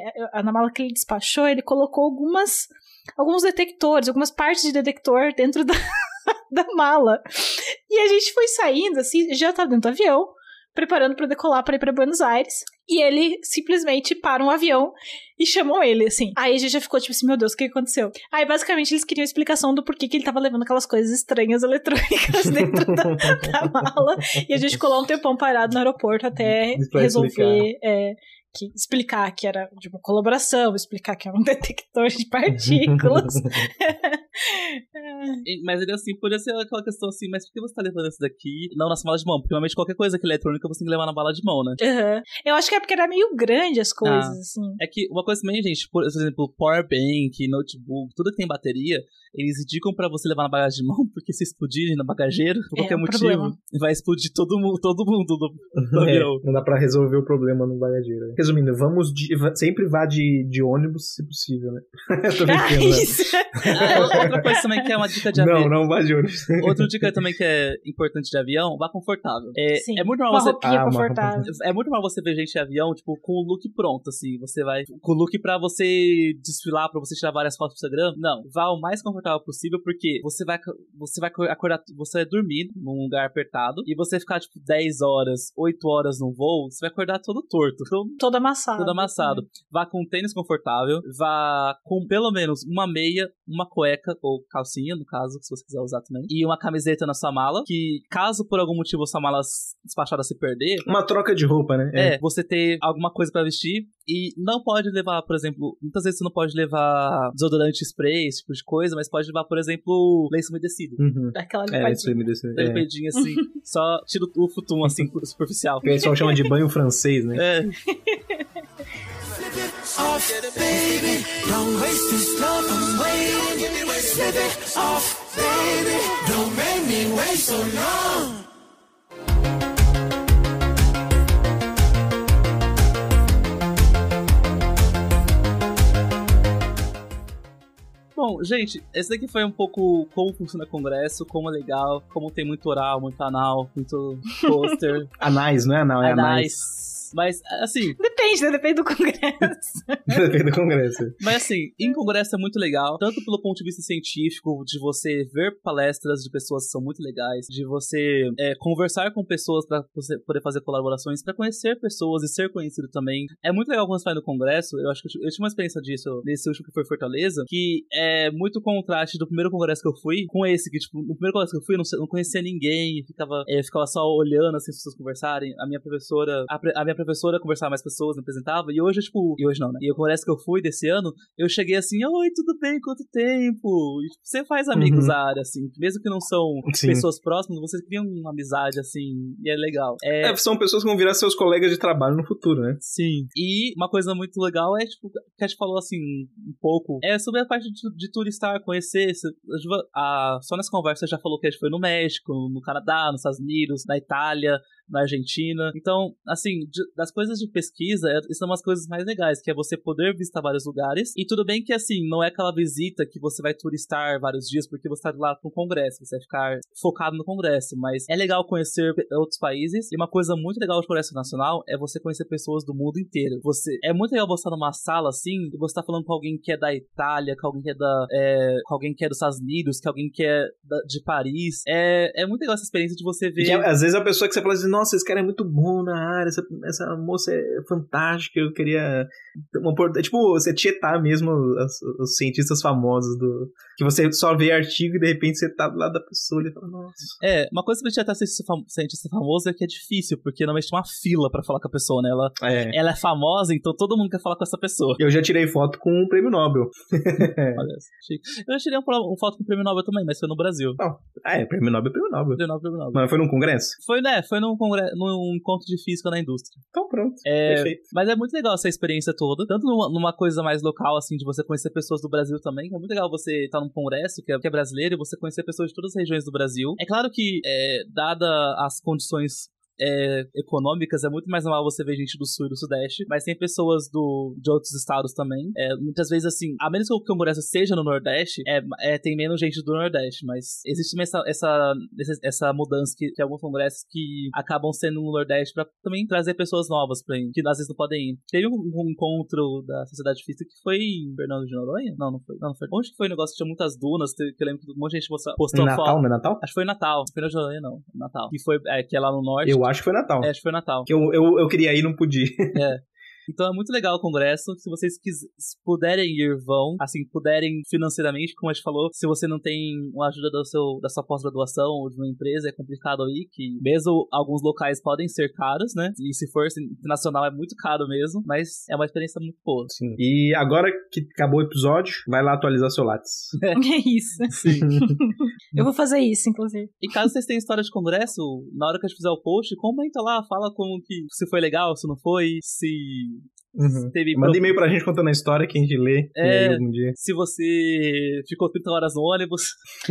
na mala que ele despachou, ele colocou algumas alguns detectores, algumas partes de detector dentro da, da mala. E a gente foi saindo, assim, já tá dentro do avião, preparando para decolar para ir para Buenos Aires. E ele simplesmente para um avião e chamou ele, assim. Aí a gente já ficou tipo assim, meu Deus, o que aconteceu? Aí basicamente eles queriam explicação do porquê que ele tava levando aquelas coisas estranhas eletrônicas dentro da, da mala. E a gente ficou lá um tempão parado no aeroporto até resolver. É, que explicar que era de uma colaboração, explicar que era um detector de partículas. mas ele assim, podia ser aquela questão assim, mas por que você tá levando isso daqui não nas malas de mão? Porque normalmente qualquer coisa que é eletrônica você tem que levar na bala de mão, né? Uhum. Eu acho que é porque era meio grande as coisas, ah, assim. É que uma coisa também, gente, por exemplo, power bank, notebook, tudo que tem bateria, eles indicam para você levar na bagagem de mão, porque se explodir na bagageira, por é qualquer um motivo, problema. vai explodir todo mundo, todo mundo do, do é, avião. Não dá pra resolver o problema no bagageiro. Resumindo, vamos de, sempre vá de, de ônibus, se possível, né? Eu tô brincando, né? ah, outra coisa também que é uma dica de avião. Não, não vá de ônibus. Outra dica também que é importante de avião, vá confortável. É, Sim, é muito normal você. Ah, confortável. É muito normal você ver gente em avião, tipo, com o look pronto, assim. Você vai. Com o look pra você desfilar, pra você tirar várias fotos pro Instagram. Não, vá o mais confortável possível, porque você vai, você vai acordar, você vai dormir num lugar apertado e você ficar, tipo, 10 horas, 8 horas no voo, você vai acordar todo torto. Então, todo amassado. Todo amassado. Vá com um tênis confortável, vá com pelo menos uma meia, uma cueca, ou calcinha, no caso, se você quiser usar também, e uma camiseta na sua mala, que caso por algum motivo sua mala despachada se perder... Uma troca de roupa, né? É, é você ter alguma coisa para vestir e não pode levar, por exemplo, muitas vezes você não pode levar desodorante spray, esse tipo de coisa, mas pode levar, por exemplo, lenço umedecido. Uhum. Aquela é, lenço umedecido. É. Limpadinha assim, só tira o futum assim, superficial. Que o pessoal chama de banho francês, né? É. off, baby. Don't waste this love, I'm waiting. Slip it off, baby. Don't make me wait so long. Bom, gente, esse daqui foi um pouco como funciona o Congresso, como é legal, como tem muito oral, muito anal, muito pôster. anais, não é anal, é anais. anais. Mas, assim. Depende, né? Depende do congresso. Depende do congresso. Mas, assim, em congresso é muito legal, tanto pelo ponto de vista científico, de você ver palestras de pessoas que são muito legais, de você é, conversar com pessoas para você poder fazer colaborações, para conhecer pessoas e ser conhecido também. É muito legal quando você vai no congresso. Eu acho que eu, eu tinha uma experiência disso nesse último que foi Fortaleza, que é muito contraste do primeiro congresso que eu fui com esse, que, tipo, no primeiro congresso que eu fui, eu não, não conhecia ninguém, ficava, é, ficava só olhando assim as pessoas conversarem. A minha professora, a, a minha professora conversava mais pessoas, me apresentava, e hoje, tipo, e hoje não, né? E o congresso que eu fui desse ano, eu cheguei assim, oi, tudo bem, quanto tempo? E, tipo, você faz amigos uhum. da área, assim, mesmo que não são Sim. pessoas próximas, vocês criam uma amizade, assim, e é legal. É... é... são pessoas que vão virar seus colegas de trabalho no futuro, né? Sim. E uma coisa muito legal é, tipo, que a gente falou, assim, um pouco, é sobre a parte de, de turistar, conhecer, a, só nessa conversa já falou que a gente foi no México, no Canadá, nos Estados Unidos, na Itália, na Argentina. Então, assim, de, das coisas de pesquisa, é, são umas coisas mais legais, que é você poder visitar vários lugares. E tudo bem que, assim, não é aquela visita que você vai turistar vários dias porque você tá lá pro congresso, você vai ficar focado no congresso, mas é legal conhecer outros países. E uma coisa muito legal do Congresso Nacional é você conhecer pessoas do mundo inteiro. Você É muito legal você estar numa sala assim e você tá falando com alguém que é da Itália, com alguém que é da. É, com alguém que é dos Estados Unidos, que alguém que é da, de Paris. É, é muito legal essa experiência de você ver. É, às vezes a pessoa que você fala assim, nossa, esse cara é muito bom na área, essa, essa moça é fantástica, eu queria. Uma, é tipo, você tietar mesmo os, os, cientistas famosos do. Que você só vê artigo e de repente você tá do lado da pessoa e fala, nossa. É, uma coisa pra tietar cientista famoso é que é difícil, porque normalmente tem uma fila pra falar com a pessoa, né? Ela é. ela é famosa, então todo mundo quer falar com essa pessoa. Eu já tirei foto com o prêmio Nobel. Olha, eu já tirei uma, foto com o prêmio Nobel também, mas foi no Brasil. Não. Ah, é, prêmio Nobel é prêmio Nobel. Prêmio Nobel, prêmio Nobel. Mas foi num congresso? Foi, né? Foi num, congresso, num encontro de física na indústria. Então pronto. É, Perfeito. Mas é muito legal essa experiência toda. Tanto numa, numa, coisa mais local, assim, de você conhecer pessoas do Brasil também. É muito legal você estar num congresso que é, que é brasileiro e você conhecer pessoas de todas as regiões do Brasil. É claro que, é, dada as condições é, econômicas, é muito mais normal você ver gente do sul e do sudeste, mas tem pessoas do, de outros estados também. É, muitas vezes, assim, a menos que o congresso seja no Nordeste, é, é, tem menos gente do Nordeste, mas existe também essa, essa, essa mudança que, que alguns congressos que acabam sendo no Nordeste para também trazer pessoas novas pra ir, que às vezes não podem ir. Teve um, um encontro da Sociedade Física que foi em Fernando de Noronha? Não, não foi. Não, não foi. Onde que foi o negócio que tinha muitas dunas? Que eu lembro que um monte de gente postou Natal, foto. não é Natal? Acho que foi Natal. Foi na Noronha, não. Natal. Que foi, é, que é lá no Norte. Eu acho que foi Natal. É, acho que foi Natal. Que eu, eu, eu queria ir e não podia. É. Então é muito legal o congresso. Se vocês quis, se puderem ir, vão. Assim, puderem financeiramente, como a gente falou, se você não tem uma ajuda do seu, da sua pós-graduação ou de uma empresa, é complicado aí, que mesmo alguns locais podem ser caros, né? E se for assim, internacional é muito caro mesmo, mas é uma experiência muito boa. Sim. E agora que acabou o episódio, vai lá atualizar seu Lattes. É isso. Sim. Eu vou fazer isso, inclusive. E caso vocês tenham história de congresso, na hora que a gente fizer o post, comenta lá, fala como que se foi legal, se não foi, se um, Uhum. teve Manda pro- e-mail pra gente contando a história que a gente lê É. e aí algum dia. se você ficou 30 horas no ônibus,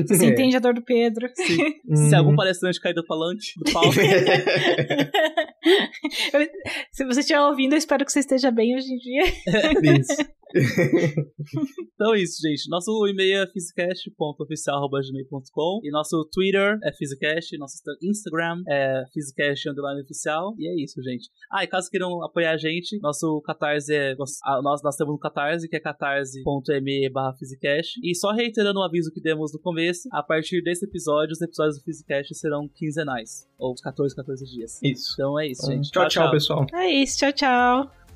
Você É. entende a dor do Pedro. se Uhum. algum palestrante caiu do falante, do palco. Eu- Se você estiver ouvindo, eu espero que você esteja bem hoje em dia. Isso. Então é isso, gente. Nosso e-mail é physicast.oficial.gmail.com e nosso Twitter é physicast, nosso Instagram é physicast underline oficial e é isso, gente. Ah, e caso queiram apoiar a gente, nosso Catarse é... Nós, nós, temos um Catarse que é catarse.me barra e só reiterando o aviso que demos no começo, a partir desse episódio, os episódios do Physicast serão quinzenais, ou 14, 14 dias. Isso. Então é isso, gente. Tchau, tchau, pessoal. É isso, tchau, tchau.